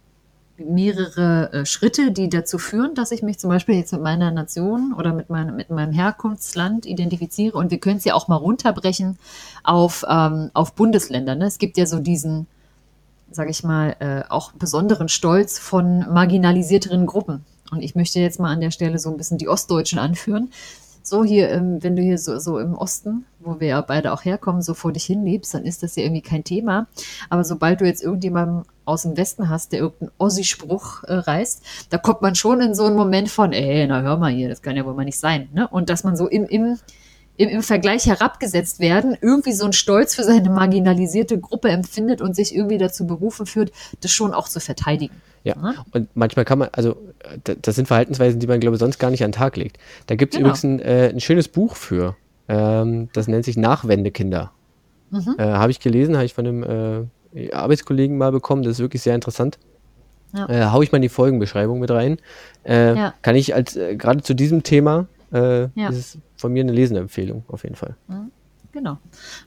mehrere äh, Schritte, die dazu führen, dass ich mich zum Beispiel jetzt mit meiner Nation oder mit, mein, mit meinem Herkunftsland identifiziere. Und wir können es ja auch mal runterbrechen auf, ähm, auf Bundesländer. Ne? Es gibt ja so diesen, sage ich mal, äh, auch besonderen Stolz von marginalisierteren Gruppen. Und ich möchte jetzt mal an der Stelle so ein bisschen die Ostdeutschen anführen so hier, ähm, wenn du hier so, so im Osten, wo wir ja beide auch herkommen, so vor dich hin lebst, dann ist das ja irgendwie kein Thema. Aber sobald du jetzt irgendjemanden aus dem Westen hast, der irgendeinen Ossi-Spruch äh, reißt, da kommt man schon in so einen Moment von, ey, na hör mal hier, das kann ja wohl mal nicht sein. Ne? Und dass man so im, im, im, im Vergleich herabgesetzt werden, irgendwie so einen Stolz für seine marginalisierte Gruppe empfindet und sich irgendwie dazu berufen führt, das schon auch zu verteidigen. Ja, ja? und manchmal kann man, also das sind Verhaltensweisen, die man, glaube ich, sonst gar nicht an den Tag legt. Da gibt es genau. übrigens ein, äh, ein, schönes Buch für. Ähm, das nennt sich Nachwendekinder. Mhm. Äh, habe ich gelesen, habe ich von einem äh, Arbeitskollegen mal bekommen. Das ist wirklich sehr interessant. Ja. Äh, hau ich mal in die Folgenbeschreibung mit rein. Äh, ja. Kann ich als äh, gerade zu diesem Thema äh, ja. ist von mir eine lesende Empfehlung auf jeden Fall. Genau.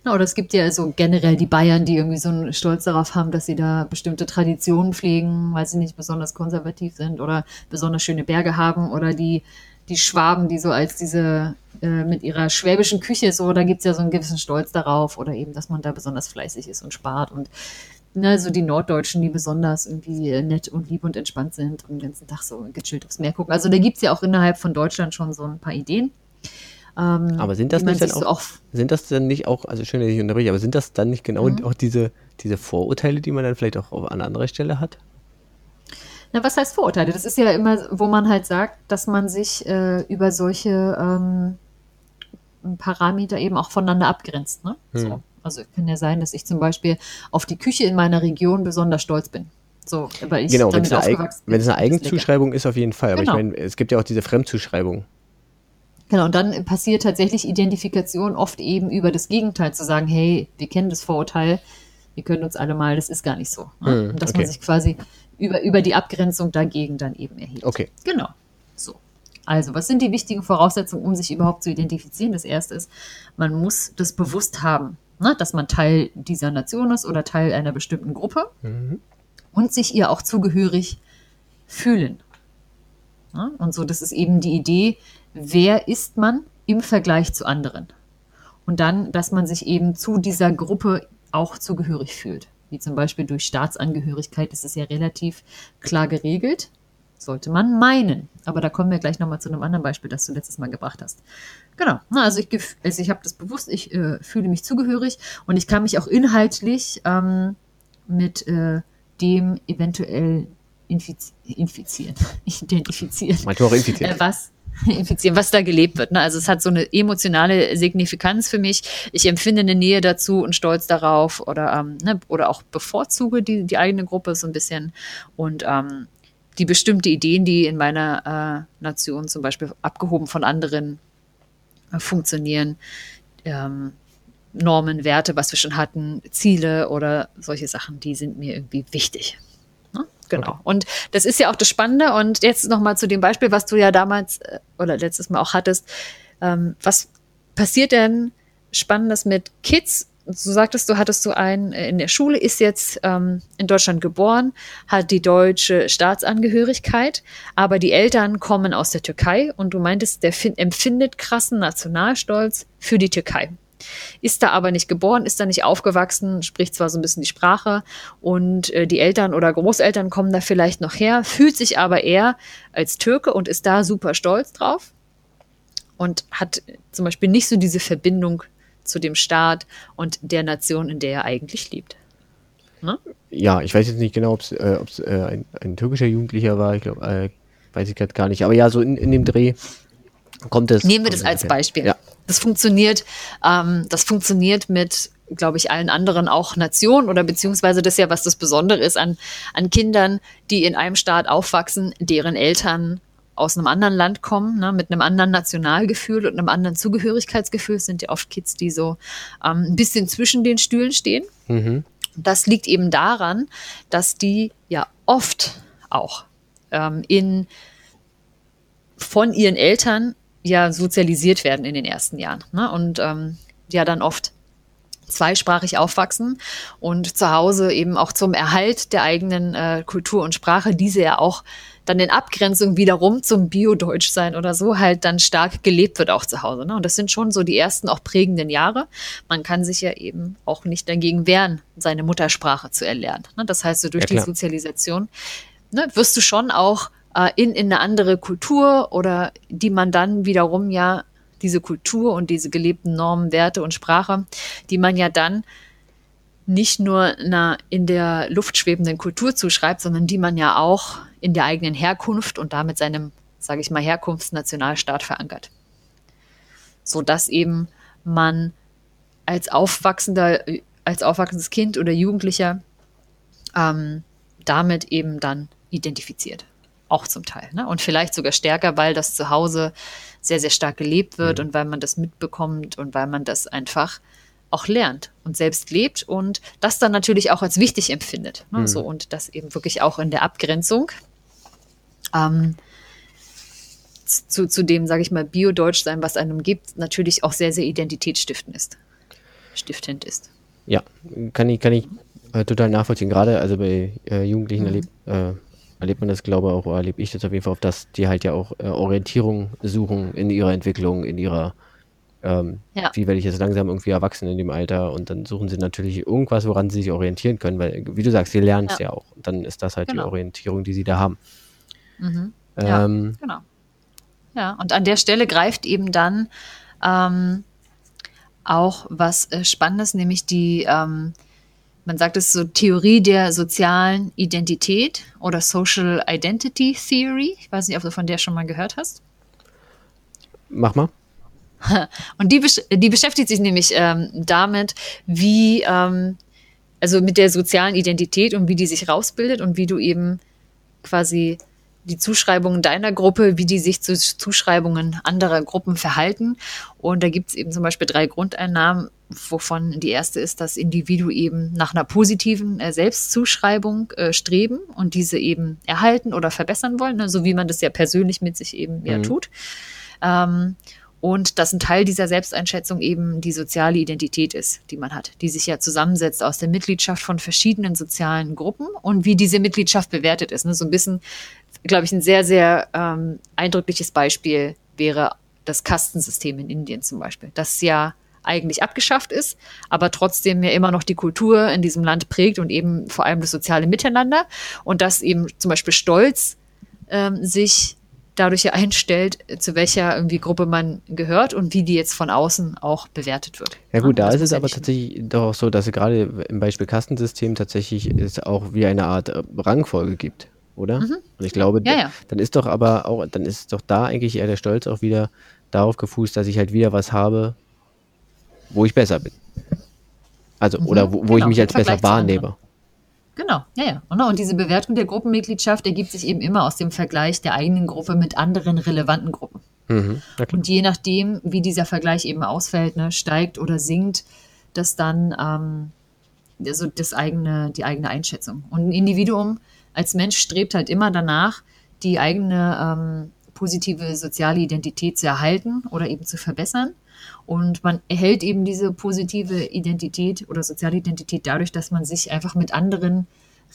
Na, oder es gibt ja so generell die Bayern, die irgendwie so einen Stolz darauf haben, dass sie da bestimmte Traditionen pflegen, weil sie nicht besonders konservativ sind oder besonders schöne Berge haben oder die, die Schwaben, die so als diese äh, mit ihrer schwäbischen Küche so, da gibt es ja so einen gewissen Stolz darauf oder eben, dass man da besonders fleißig ist und spart und ne, so die Norddeutschen, die besonders irgendwie nett und lieb und entspannt sind und den ganzen Tag so gechillt aufs Meer gucken. Also da gibt es ja auch innerhalb von Deutschland schon so ein paar Ideen. Ähm, aber sind das nicht dann auch, so sind das dann nicht auch, also schön, dass ich unterbreche, aber sind das dann nicht genau mhm. auch diese, diese Vorurteile, die man dann vielleicht auch an anderer Stelle hat? Na, was heißt Vorurteile? Das ist ja immer, wo man halt sagt, dass man sich äh, über solche ähm, Parameter eben auch voneinander abgrenzt. Ne? Mhm. So. Also kann ja sein, dass ich zum Beispiel auf die Küche in meiner Region besonders stolz bin. So, weil ich genau, wenn es eine, wenn es eine Eigenzuschreibung ist, auf jeden Fall. Aber genau. ich meine, es gibt ja auch diese Fremdzuschreibung. Genau, und dann passiert tatsächlich Identifikation oft eben über das Gegenteil, zu sagen, hey, wir kennen das Vorurteil, wir können uns alle mal, das ist gar nicht so. Ne? Hm, und dass okay. man sich quasi über, über die Abgrenzung dagegen dann eben erhebt. Okay. Genau. So. Also, was sind die wichtigen Voraussetzungen, um sich überhaupt zu identifizieren? Das erste ist, man muss das bewusst haben, ne? dass man Teil dieser Nation ist oder Teil einer bestimmten Gruppe mhm. und sich ihr auch zugehörig fühlen. Ja? Und so, das ist eben die Idee, wer ist man im Vergleich zu anderen. Und dann, dass man sich eben zu dieser Gruppe auch zugehörig fühlt. Wie zum Beispiel durch Staatsangehörigkeit ist es ja relativ klar geregelt. Sollte man meinen. Aber da kommen wir gleich nochmal zu einem anderen Beispiel, das du letztes Mal gebracht hast. Genau. Also ich, also ich habe das bewusst, ich äh, fühle mich zugehörig und ich kann mich auch inhaltlich ähm, mit äh, dem eventuell infiz infizieren, [laughs] identifizieren. Manchmal auch infizieren. Äh, was, [laughs] infizieren, was da gelebt wird. Ne? Also es hat so eine emotionale Signifikanz für mich. Ich empfinde eine Nähe dazu und Stolz darauf oder, ähm, ne, oder auch bevorzuge die, die eigene Gruppe so ein bisschen. Und ähm, die bestimmte Ideen, die in meiner äh, Nation zum Beispiel abgehoben von anderen äh, funktionieren, ähm, Normen, Werte, was wir schon hatten, Ziele oder solche Sachen, die sind mir irgendwie wichtig. Genau. Okay. Und das ist ja auch das Spannende. Und jetzt nochmal zu dem Beispiel, was du ja damals äh, oder letztes Mal auch hattest. Ähm, was passiert denn Spannendes mit Kids? So sagtest du, hattest du einen äh, in der Schule, ist jetzt ähm, in Deutschland geboren, hat die deutsche Staatsangehörigkeit, aber die Eltern kommen aus der Türkei und du meintest, der empfindet krassen Nationalstolz für die Türkei. Ist da aber nicht geboren, ist da nicht aufgewachsen, spricht zwar so ein bisschen die Sprache und äh, die Eltern oder Großeltern kommen da vielleicht noch her, fühlt sich aber eher als Türke und ist da super stolz drauf und hat zum Beispiel nicht so diese Verbindung zu dem Staat und der Nation, in der er eigentlich lebt. Ne? Ja, ich weiß jetzt nicht genau, ob es äh, äh, ein, ein, türkischer Jugendlicher war, ich glaube, äh, weiß ich gerade gar nicht, aber ja, so in, in dem Dreh kommt es. Nehmen wir das als Beispiel. Ja. Das funktioniert, ähm, das funktioniert mit, glaube ich, allen anderen auch Nationen oder beziehungsweise das ja, was das Besondere ist an, an Kindern, die in einem Staat aufwachsen, deren Eltern aus einem anderen Land kommen, ne, mit einem anderen Nationalgefühl und einem anderen Zugehörigkeitsgefühl. Sind ja oft Kids, die so ähm, ein bisschen zwischen den Stühlen stehen. Mhm. Das liegt eben daran, dass die ja oft auch ähm, in von ihren Eltern ja sozialisiert werden in den ersten Jahren. Ne? Und ähm, ja dann oft zweisprachig aufwachsen und zu Hause eben auch zum Erhalt der eigenen äh, Kultur und Sprache, diese ja auch dann in Abgrenzung wiederum zum Bio-Deutsch sein oder so halt dann stark gelebt wird auch zu Hause. Ne? Und das sind schon so die ersten auch prägenden Jahre. Man kann sich ja eben auch nicht dagegen wehren, seine Muttersprache zu erlernen. Ne? Das heißt, so durch ja, die Sozialisation ne, wirst du schon auch äh, in, in eine andere Kultur oder die man dann wiederum ja diese Kultur und diese gelebten Normen, Werte und Sprache, die man ja dann nicht nur einer in der Luft schwebenden Kultur zuschreibt, sondern die man ja auch in der eigenen Herkunft und damit seinem, sage ich mal, Herkunftsnationalstaat verankert. So dass eben man als aufwachsender, als aufwachsendes Kind oder Jugendlicher ähm, damit eben dann identifiziert. Auch zum Teil. Ne? Und vielleicht sogar stärker, weil das zu Hause sehr, sehr stark gelebt wird mhm. und weil man das mitbekommt und weil man das einfach auch lernt und selbst lebt und das dann natürlich auch als wichtig empfindet. Ne? Mhm. So, und das eben wirklich auch in der Abgrenzung ähm, zu, zu dem, sage ich mal, Bio-Deutsch sein, was einem gibt, natürlich auch sehr, sehr identitätsstiftend ist. Stiftend ist. Ja, kann ich, kann ich äh, total nachvollziehen. Gerade also bei äh, Jugendlichen mhm. erlebt, äh, erlebt man das, glaube ich, auch, oder erlebe ich das auf jeden Fall, auf dass die halt ja auch äh, Orientierung suchen in ihrer Entwicklung, in ihrer ähm, ja. wie werde ich jetzt langsam irgendwie erwachsen in dem Alter und dann suchen sie natürlich irgendwas, woran sie sich orientieren können, weil, wie du sagst, sie lernen es ja. ja. auch. Und dann ist das halt genau. die Orientierung, die sie da haben. Mhm. Ja, ähm, genau. Ja, und an der Stelle greift eben dann ähm, auch was äh, Spannendes, nämlich die, ähm, man sagt es so, Theorie der sozialen Identität oder Social Identity Theory. Ich weiß nicht, ob du von der schon mal gehört hast. Mach mal. [laughs] Und die, die beschäftigt sich nämlich ähm, damit, wie, ähm, also mit der sozialen Identität und wie die sich rausbildet und wie du eben quasi die Zuschreibungen deiner Gruppe, wie die sich zu Zuschreibungen anderer Gruppen verhalten. Und da gibt es eben zum Beispiel drei Grundeinnahmen, wovon die erste ist, dass Individuen eben nach einer positiven äh, Selbstzuschreibung äh, streben und diese eben erhalten oder verbessern wollen, ne? so wie man das ja persönlich mit sich eben mhm. ja tut. Ähm, und dass ein Teil dieser Selbsteinschätzung eben die soziale Identität ist, die man hat, die sich ja zusammensetzt aus der Mitgliedschaft von verschiedenen sozialen Gruppen und wie diese Mitgliedschaft bewertet ist. Ne? So ein bisschen, glaube ich, ein sehr, sehr ähm, eindrückliches Beispiel wäre das Kastensystem in Indien zum Beispiel, das ja eigentlich abgeschafft ist, aber trotzdem ja immer noch die Kultur in diesem Land prägt und eben vor allem das soziale Miteinander und dass eben zum Beispiel Stolz ähm, sich dadurch ja einstellt, zu welcher irgendwie Gruppe man gehört und wie die jetzt von außen auch bewertet wird. Ja gut, da ist es aber tatsächlich doch auch so, dass es gerade im Beispiel Kastensystem tatsächlich es auch wie eine Art äh, Rangfolge gibt, oder? Mhm. Und ich glaube, ja, ja. dann ist doch aber auch, dann ist doch da eigentlich eher der Stolz auch wieder darauf gefußt, dass ich halt wieder was habe, wo ich besser bin. Also, mhm. oder wo, wo genau, ich mich als besser wahrnehme. Genau, ja, ja. Und, und diese Bewertung der Gruppenmitgliedschaft ergibt sich eben immer aus dem Vergleich der eigenen Gruppe mit anderen relevanten Gruppen. Mhm, und je nachdem, wie dieser Vergleich eben ausfällt, ne, steigt oder sinkt, das dann ähm, also das eigene, die eigene Einschätzung. Und ein Individuum als Mensch strebt halt immer danach, die eigene ähm, positive soziale Identität zu erhalten oder eben zu verbessern. Und man erhält eben diese positive Identität oder soziale Identität dadurch, dass man sich einfach mit anderen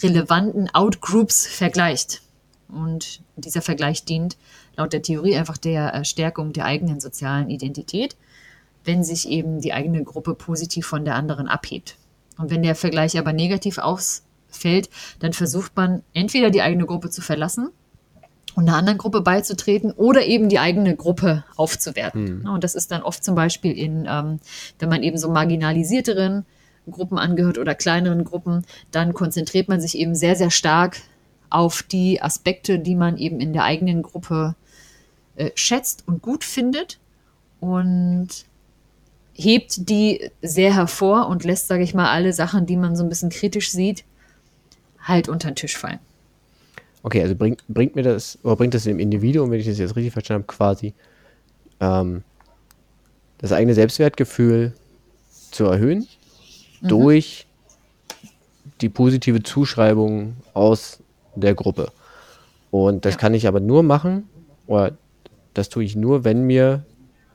relevanten Outgroups vergleicht. Und dieser Vergleich dient laut der Theorie einfach der Stärkung der eigenen sozialen Identität, wenn sich eben die eigene Gruppe positiv von der anderen abhebt. Und wenn der Vergleich aber negativ ausfällt, dann versucht man entweder die eigene Gruppe zu verlassen und einer anderen Gruppe beizutreten oder eben die eigene Gruppe aufzuwerten. Mhm. Und das ist dann oft zum Beispiel in, ähm, wenn man eben so marginalisierteren Gruppen angehört oder kleineren Gruppen, dann konzentriert man sich eben sehr, sehr stark auf die Aspekte, die man eben in der eigenen Gruppe äh, schätzt und gut findet und hebt die sehr hervor und lässt, sage ich mal, alle Sachen, die man so ein bisschen kritisch sieht, halt unter den Tisch fallen. Okay, also bringt, bringt mir das, oder bringt das dem Individuum, wenn ich das jetzt richtig verstanden habe, quasi ähm, das eigene Selbstwertgefühl zu erhöhen mhm. durch die positive Zuschreibung aus der Gruppe. Und das ja. kann ich aber nur machen, oder das tue ich nur, wenn mir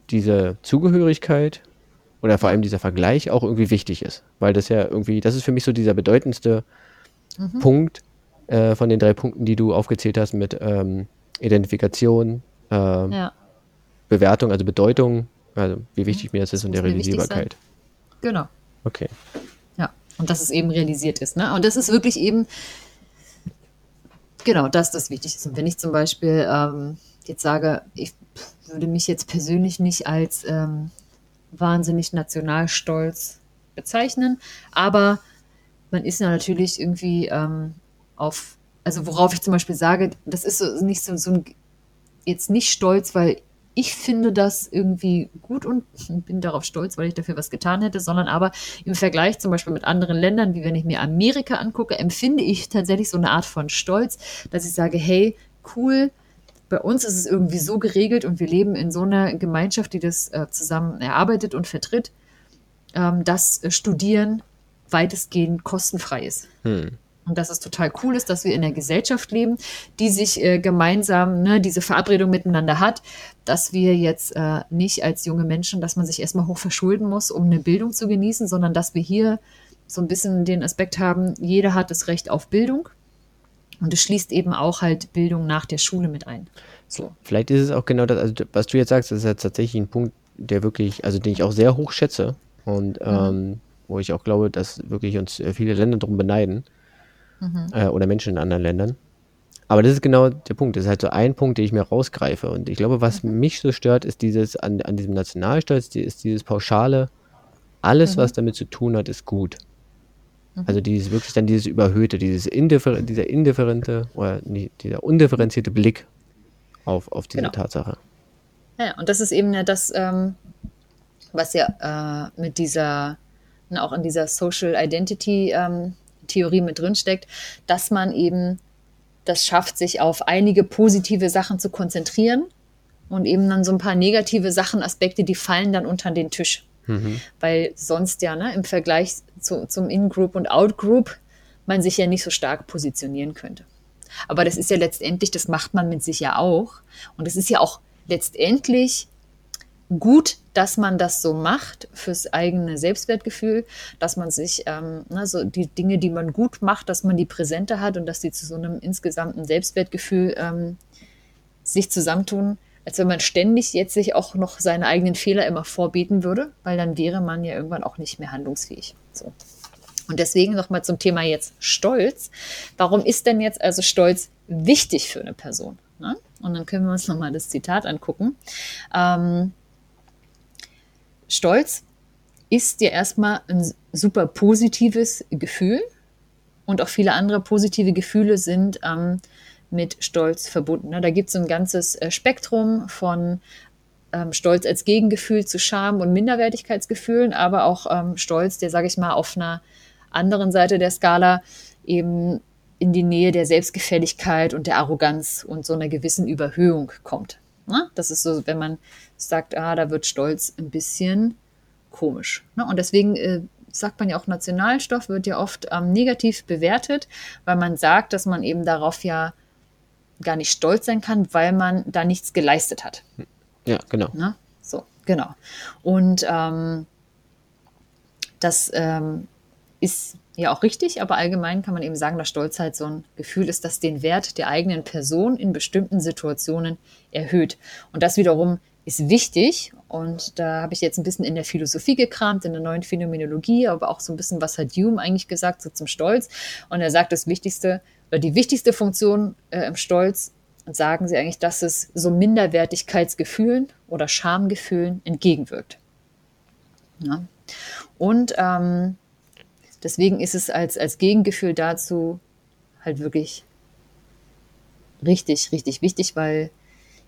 diese Zugehörigkeit oder vor allem dieser Vergleich auch irgendwie wichtig ist. Weil das ja irgendwie, das ist für mich so dieser bedeutendste mhm. Punkt, äh, von den drei Punkten, die du aufgezählt hast, mit ähm, Identifikation, äh, ja. Bewertung, also Bedeutung, also wie wichtig mir das ist und der Realisierbarkeit. Genau. Okay. Ja, und dass es eben realisiert ist. Ne? Und das ist wirklich eben, genau, dass das wichtig ist. Und wenn ich zum Beispiel ähm, jetzt sage, ich würde mich jetzt persönlich nicht als ähm, wahnsinnig nationalstolz bezeichnen, aber man ist ja natürlich irgendwie ähm, auf, also worauf ich zum Beispiel sage, das ist so, nicht so, so ein, jetzt nicht stolz, weil ich finde das irgendwie gut und [laughs] bin darauf stolz, weil ich dafür was getan hätte, sondern aber im Vergleich zum Beispiel mit anderen Ländern, wie wenn ich mir Amerika angucke, empfinde ich tatsächlich so eine Art von Stolz, dass ich sage, hey, cool, bei uns ist es irgendwie so geregelt und wir leben in so einer Gemeinschaft, die das äh, zusammen erarbeitet und vertritt, ähm, dass äh, Studieren weitestgehend kostenfrei ist. Hm. Und dass es total cool ist, dass wir in einer Gesellschaft leben, die sich äh, gemeinsam ne, diese Verabredung miteinander hat, dass wir jetzt äh, nicht als junge Menschen, dass man sich erstmal hoch verschulden muss, um eine Bildung zu genießen, sondern dass wir hier so ein bisschen den Aspekt haben, jeder hat das Recht auf Bildung. Und es schließt eben auch halt Bildung nach der Schule mit ein. So. Vielleicht ist es auch genau das, also was du jetzt sagst, ist ja tatsächlich ein Punkt, der wirklich, also den ich auch sehr hoch schätze und mhm. ähm, wo ich auch glaube, dass wirklich uns äh, viele Länder darum beneiden mhm. äh, oder Menschen in anderen Ländern. Aber das ist genau der Punkt. Das ist halt so ein Punkt, den ich mir rausgreife. Und ich glaube, was mhm. mich so stört, ist dieses, an, an diesem Nationalstolz, die, ist dieses pauschale, alles, mhm. was damit zu tun hat, ist gut. Mhm. Also dieses wirklich dann dieses überhöhte, dieses indiffer dieser indifferente oder nee, dieser undifferenzierte Blick auf, auf diese genau. Tatsache. Ja, und das ist eben ja das, ähm, was ja äh, mit dieser, auch in dieser Social Identity ähm, Theorie mit drin steckt, dass man eben das schafft, sich auf einige positive Sachen zu konzentrieren und eben dann so ein paar negative Sachen, Aspekte, die fallen dann unter den Tisch. Mhm. Weil sonst ja ne, im Vergleich zu, zum In-Group und Out-Group man sich ja nicht so stark positionieren könnte. Aber das ist ja letztendlich, das macht man mit sich ja auch. Und es ist ja auch letztendlich gut, dass man das so macht fürs eigene Selbstwertgefühl, dass man sich, ähm, ne, die Dinge, die man gut macht, dass man die präsenter hat und dass die zu so einem insgesamten Selbstwertgefühl ähm, sich zusammentun, als wenn man ständig jetzt sich auch noch seine eigenen Fehler immer vorbieten würde, weil dann wäre man ja irgendwann auch nicht mehr handlungsfähig. So. Und deswegen nochmal zum Thema jetzt Stolz. Warum ist denn jetzt also Stolz wichtig für eine Person? Ne? Und dann können wir uns nochmal das Zitat angucken. Ähm, Stolz ist ja erstmal ein super positives Gefühl und auch viele andere positive Gefühle sind ähm, mit Stolz verbunden. Ne? Da gibt es ein ganzes äh, Spektrum von ähm, Stolz als Gegengefühl zu Scham und Minderwertigkeitsgefühlen, aber auch ähm, Stolz, der, sage ich mal, auf einer anderen Seite der Skala eben in die Nähe der Selbstgefälligkeit und der Arroganz und so einer gewissen Überhöhung kommt. Ne? Das ist so, wenn man sagt, ah, da wird Stolz ein bisschen komisch. Ne? Und deswegen äh, sagt man ja auch, Nationalstoff wird ja oft ähm, negativ bewertet, weil man sagt, dass man eben darauf ja gar nicht stolz sein kann, weil man da nichts geleistet hat. Ja, genau. Ne? So, genau. Und ähm, das ähm, ist ja auch richtig, aber allgemein kann man eben sagen, dass Stolz halt so ein Gefühl ist, das den Wert der eigenen Person in bestimmten Situationen erhöht. Und das wiederum ist wichtig. Und da habe ich jetzt ein bisschen in der Philosophie gekramt, in der neuen Phänomenologie, aber auch so ein bisschen, was hat Hume eigentlich gesagt, so zum Stolz. Und er sagt, das Wichtigste oder die wichtigste Funktion äh, im Stolz, sagen sie eigentlich, dass es so Minderwertigkeitsgefühlen oder Schamgefühlen entgegenwirkt. Ja. Und ähm, deswegen ist es als, als Gegengefühl dazu halt wirklich richtig, richtig wichtig, weil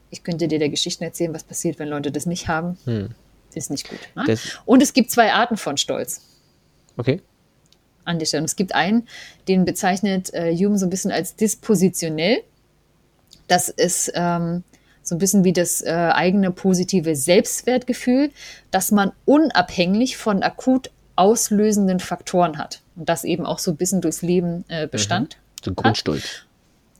ich könnte dir der Geschichten erzählen, was passiert, wenn Leute das nicht haben. Hm. Ist nicht gut. Ne? Und es gibt zwei Arten von Stolz. Okay. An der Stelle. Und es gibt einen, den bezeichnet äh, Hume so ein bisschen als dispositionell. Das ist ähm, so ein bisschen wie das äh, eigene positive Selbstwertgefühl, dass man unabhängig von akut auslösenden Faktoren hat. Und das eben auch so ein bisschen durchs Leben äh, bestand. Mhm. So ein Grundstolz. Hat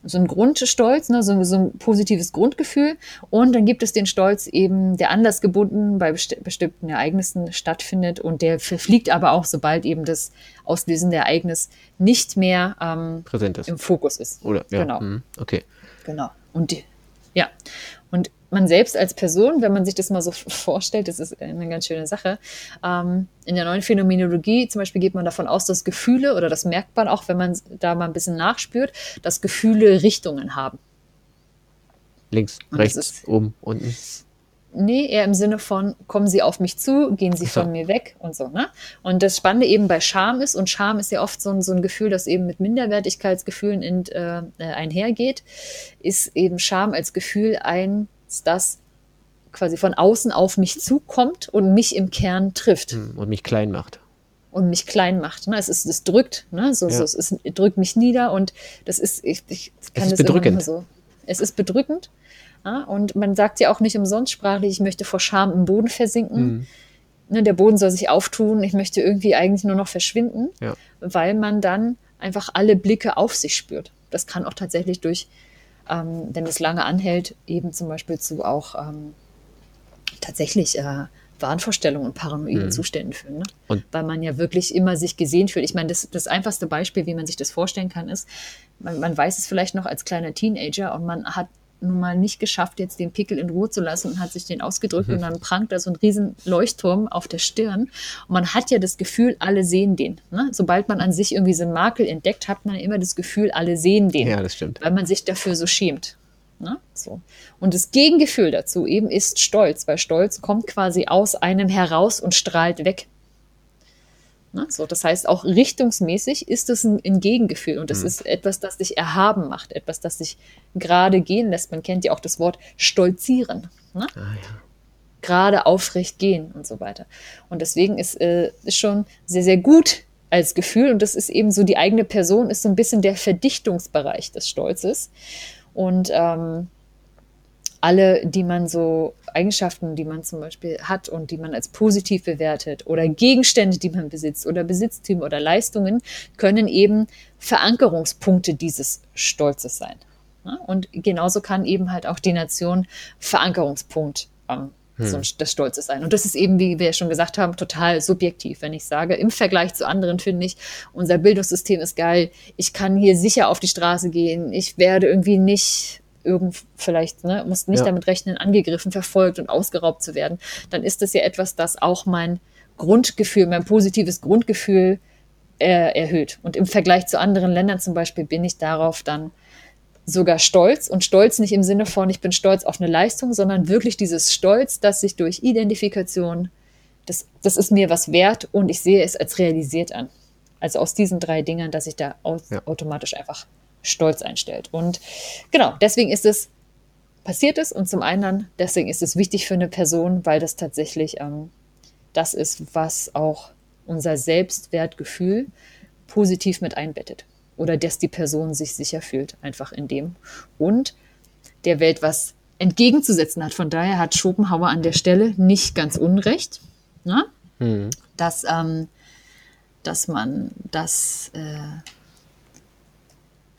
so ein Grundstolz, ne, so, so, ein positives Grundgefühl. Und dann gibt es den Stolz eben, der anlassgebunden bei besti bestimmten Ereignissen stattfindet und der verfliegt aber auch, sobald eben das auslösende Ereignis nicht mehr ähm, Präsent ist. im Fokus ist. Oder, ja. Genau. Mhm. Okay. Genau. Und ja. Und man selbst als Person, wenn man sich das mal so [laughs] vorstellt, das ist eine ganz schöne Sache. Ähm, in der neuen Phänomenologie zum Beispiel geht man davon aus, dass Gefühle, oder das merkt man auch, wenn man da mal ein bisschen nachspürt, dass Gefühle Richtungen haben. Links, Und rechts, oben, unten. Nee, eher im Sinne von, kommen Sie auf mich zu, gehen Sie von mir weg und so. Ne? Und das Spannende eben bei Scham ist, und Scham ist ja oft so ein, so ein Gefühl, das eben mit Minderwertigkeitsgefühlen in, äh, einhergeht, ist eben Scham als Gefühl ein, das quasi von außen auf mich zukommt und mich im Kern trifft. Hm, und mich klein macht. Und mich klein macht. Ne? Es, ist, es drückt, ne? so, ja. so, es, ist, drückt mich nieder und das ist, ich, ich kann es ist das bedrückend. so. Es ist bedrückend. Ja? Und man sagt ja auch nicht umsonst sprachlich, ich möchte vor Scham im Boden versinken. Mhm. Ne, der Boden soll sich auftun, ich möchte irgendwie eigentlich nur noch verschwinden, ja. weil man dann einfach alle Blicke auf sich spürt. Das kann auch tatsächlich durch, ähm, wenn es lange anhält, eben zum Beispiel zu auch ähm, tatsächlich äh, Wahnvorstellungen und paranoiden mhm. Zuständen führen. Ne? Und Weil man ja wirklich immer sich gesehen fühlt. Ich meine, das, das einfachste Beispiel, wie man sich das vorstellen kann, ist, man, man weiß es vielleicht noch als kleiner Teenager und man hat nun mal nicht geschafft, jetzt den Pickel in Ruhe zu lassen und hat sich den ausgedrückt mhm. und dann prangt da so ein riesen Leuchtturm auf der Stirn. Und man hat ja das Gefühl, alle sehen den. Ne? Sobald man an sich irgendwie so einen Makel entdeckt, hat man immer das Gefühl, alle sehen den. Ja, das stimmt. Weil man sich dafür so schämt. Ne? So. Und das Gegengefühl dazu eben ist Stolz, weil Stolz kommt quasi aus einem heraus und strahlt weg. Ne? So, das heißt, auch richtungsmäßig ist es ein, ein Gegengefühl und das mhm. ist etwas, das dich erhaben macht, etwas, das dich gerade gehen lässt. Man kennt ja auch das Wort stolzieren. Ne? Ah, ja. Gerade aufrecht gehen und so weiter. Und deswegen ist, äh, ist schon sehr, sehr gut als Gefühl und das ist eben so, die eigene Person ist so ein bisschen der Verdichtungsbereich des Stolzes. Und ähm, alle, die man so Eigenschaften, die man zum Beispiel hat und die man als positiv bewertet oder Gegenstände, die man besitzt oder Besitztümer oder Leistungen, können eben Verankerungspunkte dieses Stolzes sein. Und genauso kann eben halt auch die Nation Verankerungspunkt ähm, so hm. des Stolzes sein. Und das ist eben, wie wir schon gesagt haben, total subjektiv. Wenn ich sage, im Vergleich zu anderen finde ich, unser Bildungssystem ist geil, ich kann hier sicher auf die Straße gehen, ich werde irgendwie nicht irgend vielleicht, ne, muss nicht ja. damit rechnen, angegriffen, verfolgt und ausgeraubt zu werden, dann ist das ja etwas, das auch mein Grundgefühl, mein positives Grundgefühl äh, erhöht. Und im Vergleich zu anderen Ländern zum Beispiel bin ich darauf dann sogar stolz und stolz nicht im Sinne von, ich bin stolz auf eine Leistung, sondern wirklich dieses Stolz, das sich durch Identifikation, das, das ist mir was wert und ich sehe es als realisiert an. Also aus diesen drei Dingern, dass sich da ja. automatisch einfach Stolz einstellt. Und genau, deswegen ist es passiert ist und zum anderen, deswegen ist es wichtig für eine Person, weil das tatsächlich ähm, das ist, was auch unser Selbstwertgefühl positiv mit einbettet oder dass die Person sich sicher fühlt, einfach in dem. Und der Welt was entgegenzusetzen hat. Von daher hat Schopenhauer an der Stelle nicht ganz unrecht, ne? mhm. dass, ähm, dass man das, äh,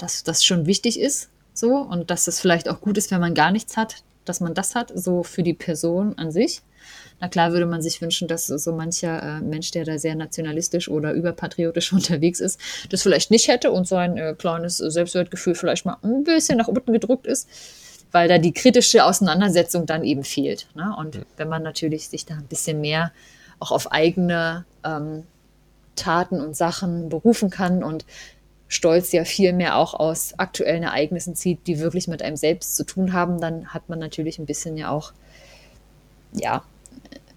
dass das schon wichtig ist, so und dass es vielleicht auch gut ist, wenn man gar nichts hat, dass man das hat, so für die Person an sich. Na klar würde man sich wünschen, dass so mancher äh, Mensch, der da sehr nationalistisch oder überpatriotisch [laughs] unterwegs ist, das vielleicht nicht hätte und sein äh, kleines Selbstwertgefühl vielleicht mal ein bisschen nach unten gedruckt ist, weil da die kritische Auseinandersetzung dann eben fehlt. Ne? Und wenn man natürlich sich da ein bisschen mehr auch auf eigene ähm, Taten und Sachen berufen kann und Stolz ja viel mehr auch aus aktuellen Ereignissen zieht, die wirklich mit einem selbst zu tun haben, dann hat man natürlich ein bisschen ja auch, ja,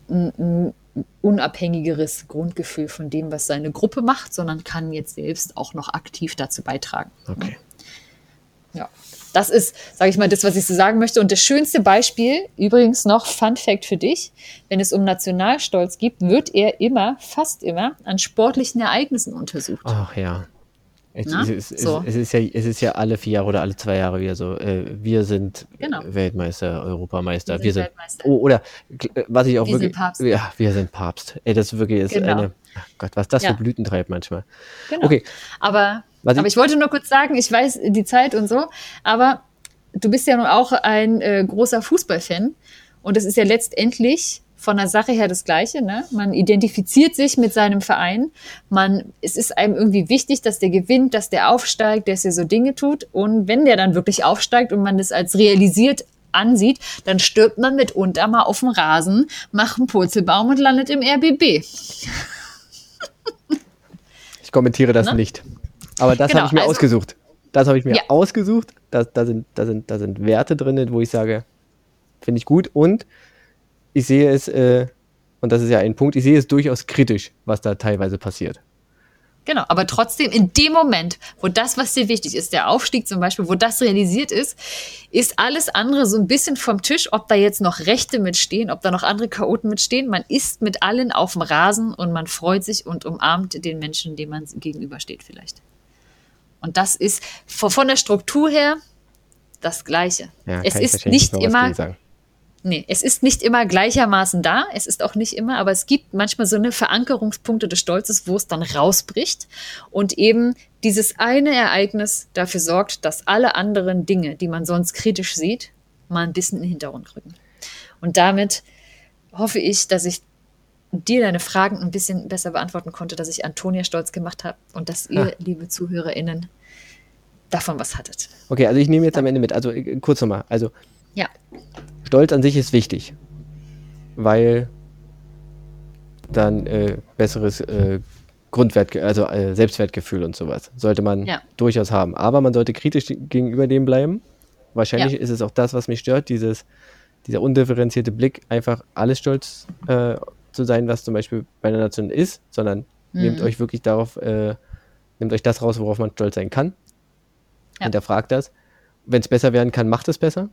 ein, ein unabhängigeres Grundgefühl von dem, was seine Gruppe macht, sondern kann jetzt selbst auch noch aktiv dazu beitragen. Okay. Ja, das ist, sage ich mal, das, was ich so sagen möchte. Und das schönste Beispiel, übrigens noch Fun Fact für dich, wenn es um Nationalstolz geht, wird er immer, fast immer, an sportlichen Ereignissen untersucht. Ach ja. Es, es, es, so. es, ist ja, es ist ja alle vier Jahre oder alle zwei Jahre wieder so. Äh, wir sind genau. Weltmeister, Europameister. Wir sind, wir sind Weltmeister. Oh, oder äh, was ich auch wir wirklich. Sind Papst. Ja, wir sind Papst. Ey, das wirklich ist genau. eine. Gott, was das ja. für Blüten treibt manchmal. Genau. Okay. Aber, aber ich, ich wollte nur kurz sagen, ich weiß die Zeit und so, aber du bist ja nun auch ein äh, großer Fußballfan. Und es ist ja letztendlich von der Sache her das Gleiche. Ne? Man identifiziert sich mit seinem Verein. Man, es ist einem irgendwie wichtig, dass der gewinnt, dass der aufsteigt, dass er so Dinge tut. Und wenn der dann wirklich aufsteigt und man das als realisiert ansieht, dann stirbt man mitunter mal auf dem Rasen, macht einen Purzelbaum und landet im RBB. [laughs] Ich kommentiere das ne? nicht. Aber das genau, habe ich mir also, ausgesucht. Das habe ich mir ja. ausgesucht. Da, da, sind, da, sind, da sind Werte drin, wo ich sage, finde ich gut. Und ich sehe es, äh, und das ist ja ein Punkt, ich sehe es durchaus kritisch, was da teilweise passiert. Genau, aber trotzdem in dem Moment, wo das, was dir wichtig ist, der Aufstieg zum Beispiel, wo das realisiert ist, ist alles andere so ein bisschen vom Tisch, ob da jetzt noch Rechte mitstehen, ob da noch andere Chaoten mitstehen. Man ist mit allen auf dem Rasen und man freut sich und umarmt den Menschen, dem man gegenübersteht vielleicht. Und das ist von der Struktur her das Gleiche. Ja, es ist nicht immer. Nee, es ist nicht immer gleichermaßen da. Es ist auch nicht immer, aber es gibt manchmal so eine Verankerungspunkte des Stolzes, wo es dann rausbricht und eben dieses eine Ereignis dafür sorgt, dass alle anderen Dinge, die man sonst kritisch sieht, mal ein bisschen in den Hintergrund rücken. Und damit hoffe ich, dass ich dir deine Fragen ein bisschen besser beantworten konnte, dass ich Antonia stolz gemacht habe und dass ihr, Ah. liebe ZuhörerInnen, davon was hattet. Okay, also ich nehme jetzt am Ende mit. Also äh, kurz nochmal. Also Ja, Stolz an sich ist wichtig, weil dann äh, besseres äh, Grundwert, also äh, Selbstwertgefühl und sowas sollte man Ja. durchaus haben. Aber man sollte kritisch gegenüber dem bleiben. Wahrscheinlich Ja. ist es auch das, was mich stört, dieses, dieser undifferenzierte Blick, einfach alles stolz äh, zu sein, was zum Beispiel bei einer Nation ist, sondern nehmt Mhm. euch wirklich darauf, äh, nehmt euch das raus, worauf man stolz sein kann. Ja. Hinterfragt das. Wenn es besser werden kann, macht es besser.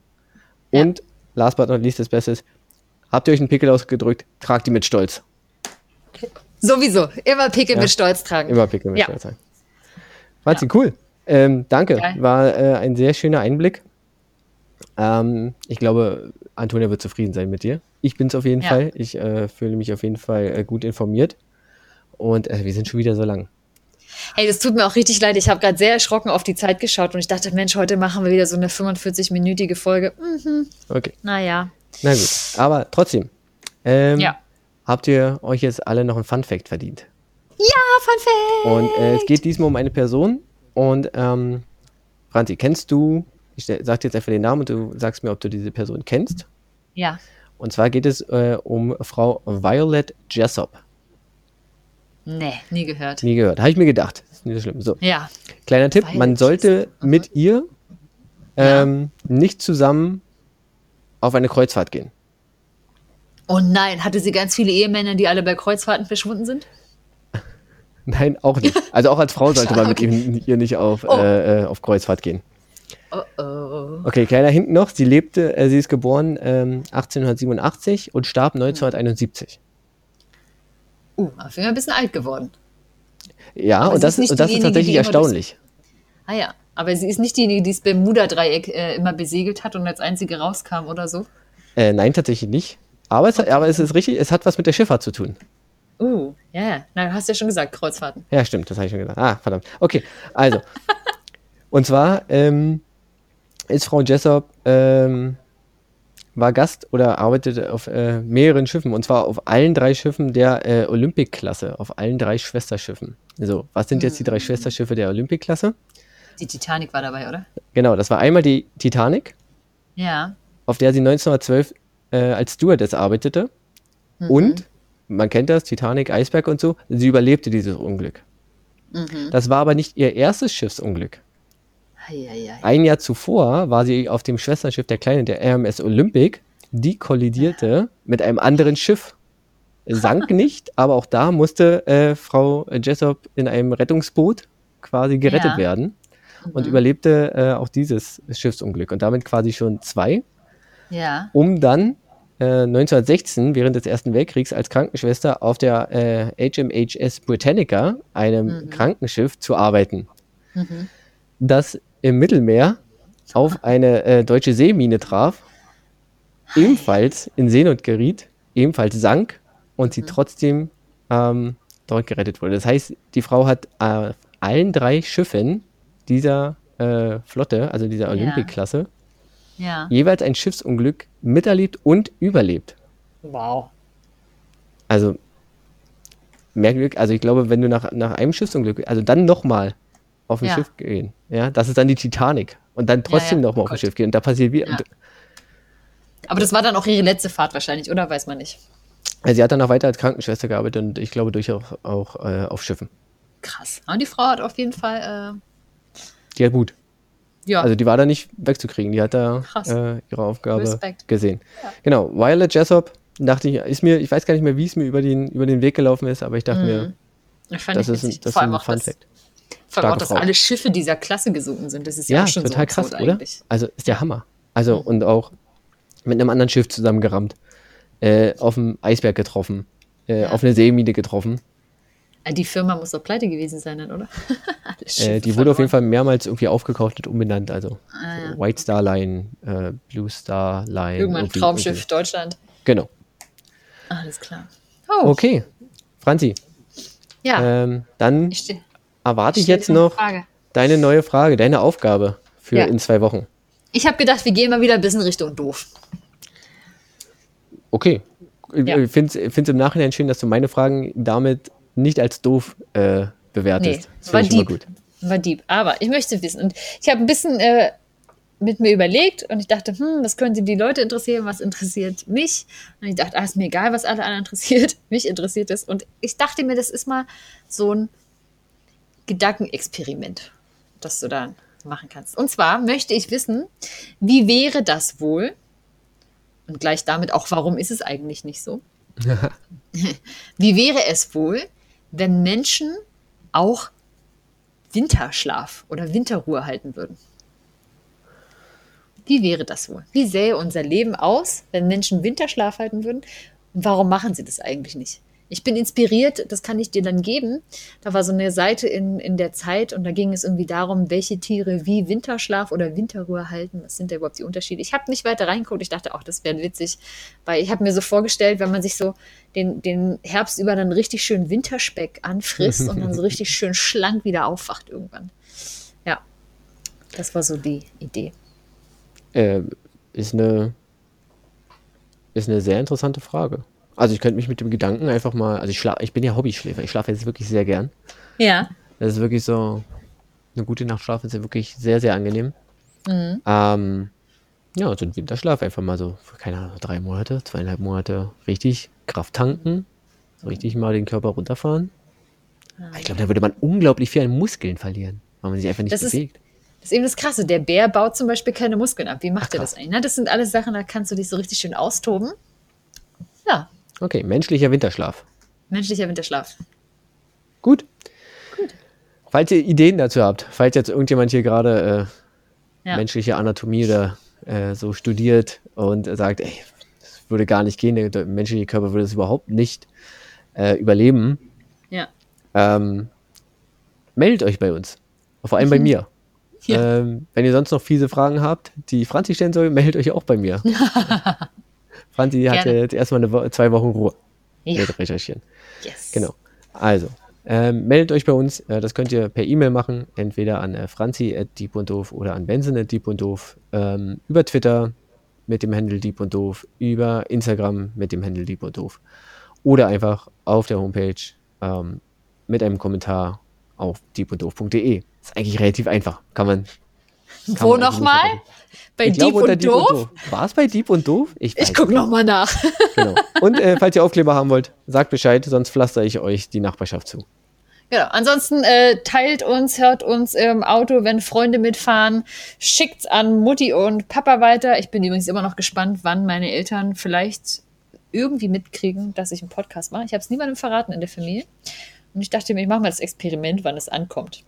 Und last but not least, das Beste ist, habt ihr euch einen Pickel ausgedrückt, tragt die mit Stolz. sowieso. Immer Pickel Ja. mit Stolz tragen. Immer Pickel mit Ja. Stolz sein. Franzi, cool. Ähm, danke. Geil. War äh, ein sehr schöner Einblick. Ähm, ich glaube, Antonia wird zufrieden sein mit dir. Ich bin es auf jeden Ja. Fall. Ich äh, fühle mich auf jeden Fall äh, gut informiert. Und äh, wir sind schon wieder so lang. Hey, das tut mir auch richtig leid. Ich habe gerade sehr erschrocken auf die Zeit geschaut und ich dachte, Mensch, heute machen wir wieder so eine 45-minütige Folge. Mhm, Okay, naja. na gut. Aber trotzdem, ähm, Ja. habt ihr euch jetzt alle noch ein Fun-Fact verdient? Ah, Fun Fact! Und äh, es geht diesmal um eine Person. Und ähm, Franzi, kennst du, ich sag dir jetzt einfach den Namen und du sagst mir, ob du diese Person kennst. Ja. Und zwar geht es äh, um Frau Violet Jessop. Nee, nie gehört. Nie gehört. Habe ich mir gedacht. Ist nicht so schlimm. So, Ja. kleiner Tipp: Violet Man sollte mit ihr ähm, nicht zusammen auf eine Kreuzfahrt gehen. Oh nein, hatte sie ganz viele Ehemänner, die alle bei Kreuzfahrten verschwunden sind? [laughs] Nein, auch nicht. Also auch als Frau sollte man mit [laughs] Okay. ihm, ihr nicht auf, Oh. äh, äh, auf Kreuzfahrt gehen. Oh oh. Okay, kleiner hinten noch. Sie lebte, äh, sie ist geboren ähm, 1887 und starb 1971. Uh, auf jeden Fall ein bisschen alt geworden. Ja, Aber und das, ist und das ist tatsächlich erstaunlich. Ah ja. Aber sie ist nicht diejenige, die das Bermuda-Dreieck äh, immer besegelt hat und als einzige rauskam oder so. Äh, nein, tatsächlich nicht. Aber es, aber es ist richtig, es hat was mit der Schifffahrt zu tun. Uh, ja, ja. Na, du hast ja schon gesagt, Kreuzfahrten. Ja, stimmt, das habe ich schon gesagt. Ah, verdammt. Okay, also. [laughs] und zwar ähm, ist Frau Jessop, ähm, war Gast oder arbeitete auf äh, mehreren Schiffen und zwar auf allen drei Schiffen der äh, Olympic-Klasse, auf allen drei Schwesterschiffen. So, was sind jetzt die drei Schwesterschiffe der Olympic-Klasse? Die Titanic war dabei, oder? Genau, das war einmal die Titanic, Ja. auf der sie 1912 äh, als Stewardess arbeitete. Mhm. Und, man kennt das, Titanic, Eisberg und so, sie überlebte dieses Unglück. Mhm. Das war aber nicht ihr erstes Schiffsunglück. Ein Jahr zuvor war sie auf dem Schwesterschiff der Kleinen, der RMS Olympic. Die kollidierte mit einem anderen Schiff. Sank [laughs] nicht, aber auch da musste äh, Frau Jessop in einem Rettungsboot quasi gerettet Ja. werden und Mhm. überlebte äh, auch dieses Schiffsunglück und damit quasi schon zwei, Ja. um dann äh, 1916 während des Ersten Weltkriegs als Krankenschwester auf der äh, HMHS Britannica, einem Mhm. Krankenschiff, zu arbeiten Mhm. das im Mittelmeer auf eine äh, deutsche Seemine traf, ebenfalls in Seenot geriet, ebenfalls sank und sie trotzdem ähm, dort gerettet wurde. Das heißt, die Frau hat äh, auf allen drei Schiffen dieser äh, Flotte, also dieser Ja. Olympic-Klasse, Ja. jeweils ein Schiffsunglück miterlebt und überlebt. Wow. Also merkwürdig, also ich glaube, wenn du nach, nach einem Schiffsunglück, also dann nochmal auf ein Ja. Schiff gehen, ja, das ist dann die Titanic und dann trotzdem ja, nochmal oh auf ein Gott. Schiff gehen und da passiert wieder. Ja. Aber das war dann auch ihre letzte Fahrt wahrscheinlich, oder? Weiß man nicht. Also sie hat dann auch weiter als Krankenschwester gearbeitet und ich glaube durchaus auch, auch äh, auf Schiffen. Krass. Und die Frau hat auf jeden Fall, äh, Die hat gut. ja. Also die war da nicht wegzukriegen, die hat da äh, ihre Aufgabe Respekt. gesehen. Genau, Violet Jessop, dachte ich, ist mir, ich weiß gar nicht mehr, wie es mir über den, über den Weg gelaufen ist, aber ich dachte Mhm. mir, Das, fand Das ich ist, ein- das ist vor allem ein auch, Fun das, Fact. Vor allem auch, dass Frau. alle Schiffe dieser Klasse gesunken sind. Das ist ja, Ja, auch schon total so krass, absurd oder? eigentlich. Also ist der Hammer. Also und auch mit einem anderen Schiff zusammengerammt, äh, auf dem Eisberg getroffen, äh, Ja. auf eine Seemine getroffen. Ah, Die Firma muss doch pleite gewesen sein, dann, oder? [laughs] Äh, die wurde auf jeden. Fall mehrmals irgendwie aufgekauft und umbenannt. Also Ah, ja. White Star Line, äh, Blue Star Line. Irgendwann Traumschiff irgendwie. Deutschland. Genau. Alles klar. Oh, Okay. Franzi, ja. ähm, dann erwarte ich jetzt noch Frage. deine neue Frage, deine Aufgabe für Ja. in zwei Wochen. Ich habe gedacht, wir gehen mal wieder ein bisschen Richtung doof. Okay. Ja. Ich finde es im Nachhinein schön, dass du meine Fragen damit nicht als doof äh, bewertest. Nee, das war deep. gut. War deep. Aber ich möchte wissen. Und ich habe ein bisschen äh, mit mir überlegt und ich dachte, hm, was könnte die Leute interessieren, was interessiert mich? Und ich dachte, ah, ist mir egal, was alle anderen [laughs] interessiert. mich interessiert es. Und ich dachte mir, das ist mal so ein Gedankenexperiment, das du da machen kannst. Und zwar möchte ich wissen, wie wäre das wohl? Und gleich damit auch, warum ist es eigentlich nicht so? [laughs] Wie wäre es wohl, wenn Menschen auch Winterschlaf oder Winterruhe halten würden? Wie wäre das wohl? Wie sähe unser Leben aus, wenn Menschen Winterschlaf halten würden? Und warum machen sie das eigentlich nicht? Ich bin inspiriert, das kann ich dir dann geben. Da war so eine Seite in, in der Zeit und da ging es irgendwie darum, welche Tiere wie Winterschlaf oder Winterruhe halten. Was sind da überhaupt die Unterschiede? Ich habe nicht weiter reingeguckt. Ich dachte auch, das wäre witzig, weil ich habe mir so vorgestellt, wenn man sich so den, den Herbst über dann richtig schön Winterspeck anfrisst und dann so richtig [laughs] schön schlank wieder aufwacht irgendwann. Ja, das war so die Idee. Äh, ist eine ist eine sehr interessante Frage. Also ich könnte mich mit dem Gedanken einfach mal, also ich schlaf, ich bin ja Hobbyschläfer, ich schlafe jetzt wirklich sehr gern. Ja, Das ist wirklich so, eine gute Nacht schlafen ist ja wirklich sehr, sehr angenehm. Mhm. Ähm, ja, so ein Winterschlaf einfach mal so, für, keine Ahnung, drei Monate, zweieinhalb Monate richtig Kraft tanken, so richtig mal den Körper runterfahren. Ich glaube, da würde man unglaublich viel an Muskeln verlieren, weil man sich einfach nicht Das ist- bewegt. Das ist eben das Krasse. Der Bär baut zum Beispiel keine Muskeln ab. Wie macht Ach, er das eigentlich? Na, das sind alles Sachen, da kannst du dich so richtig schön austoben. Ja, Okay, menschlicher Winterschlaf. menschlicher Winterschlaf. Gut. Falls ihr Ideen dazu habt, falls jetzt irgendjemand hier gerade äh, Ja. menschliche Anatomie oder äh, so studiert und sagt, ey, das würde gar nicht gehen, der, der menschliche Körper würde es überhaupt nicht äh, überleben, Ja. ähm, meldet euch bei uns. Vor allem bei mir. Ja. Ähm, wenn ihr sonst noch fiese Fragen habt, die Franzi stellen soll, meldet euch auch bei mir. [laughs] Franzi hatte Gerne. jetzt erstmal eine zwei Wochen Ruhe Ja. mit Recherchieren. Yes. Genau. Also, ähm, meldet euch bei uns. Äh, das könnt ihr per E-Mail machen, entweder an äh, franzi.dieb oder an benson.dieb ähm, über Twitter mit dem Handle Dieb und Doof, über Instagram mit dem Handle Dieb und Doof oder einfach auf der Homepage ähm, mit einem Kommentar auf diebunddoof.de. Ist eigentlich relativ einfach. Kann man. Wo nicht nochmal? Bei Ich Dieb glaube, unter und Doof? War es bei Dieb und Doof? Ich, Ich gucke nochmal nach. [laughs] Genau. Und äh, falls ihr Aufkleber haben wollt, sagt Bescheid, sonst pflaster ich euch die Nachbarschaft zu. Genau. Ansonsten äh, teilt uns, hört uns im Auto, wenn Freunde mitfahren, schickt's an Mutti und Papa weiter. Ich bin übrigens immer noch gespannt, wann meine Eltern vielleicht irgendwie mitkriegen, dass ich einen Podcast mache. Ich habe es niemandem verraten in der Familie. Und ich dachte mir, ich mache mal das Experiment, wann es ankommt.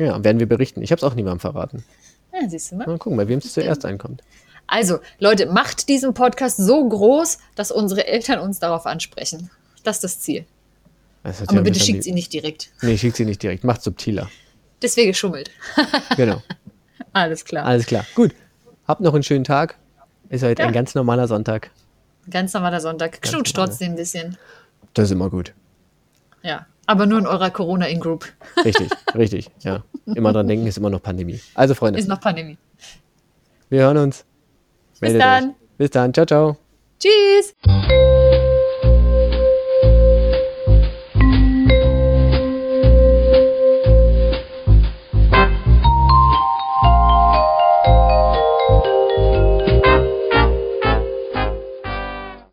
Ja, werden wir berichten. Ich habe es auch niemandem verraten. Ja, siehst du mal. Mal gucken, bei wem es zuerst ankommt. Also, Leute, macht diesen Podcast so groß, dass unsere Eltern uns darauf ansprechen. Das ist das Ziel. Das Aber ja bitte schickt sie nicht direkt. Nee, schickt sie nicht direkt. Macht subtiler. Deswegen geschummelt. [laughs] Genau. Alles klar. Alles klar. Gut. Habt noch einen schönen Tag. Ist heute Ja. ein ganz normaler Sonntag. Ganz normaler Sonntag. Knutscht trotzdem ein bisschen. Das ist immer gut. Ja. Aber nur in eurer Corona-In-Group. Richtig, richtig. [laughs] Ja. Immer dran denken, ist immer noch Pandemie. Also, Freunde, Ist noch Pandemie. wir hören uns. Bis Meldet dann. Euch. Bis dann. Ciao, ciao. Tschüss.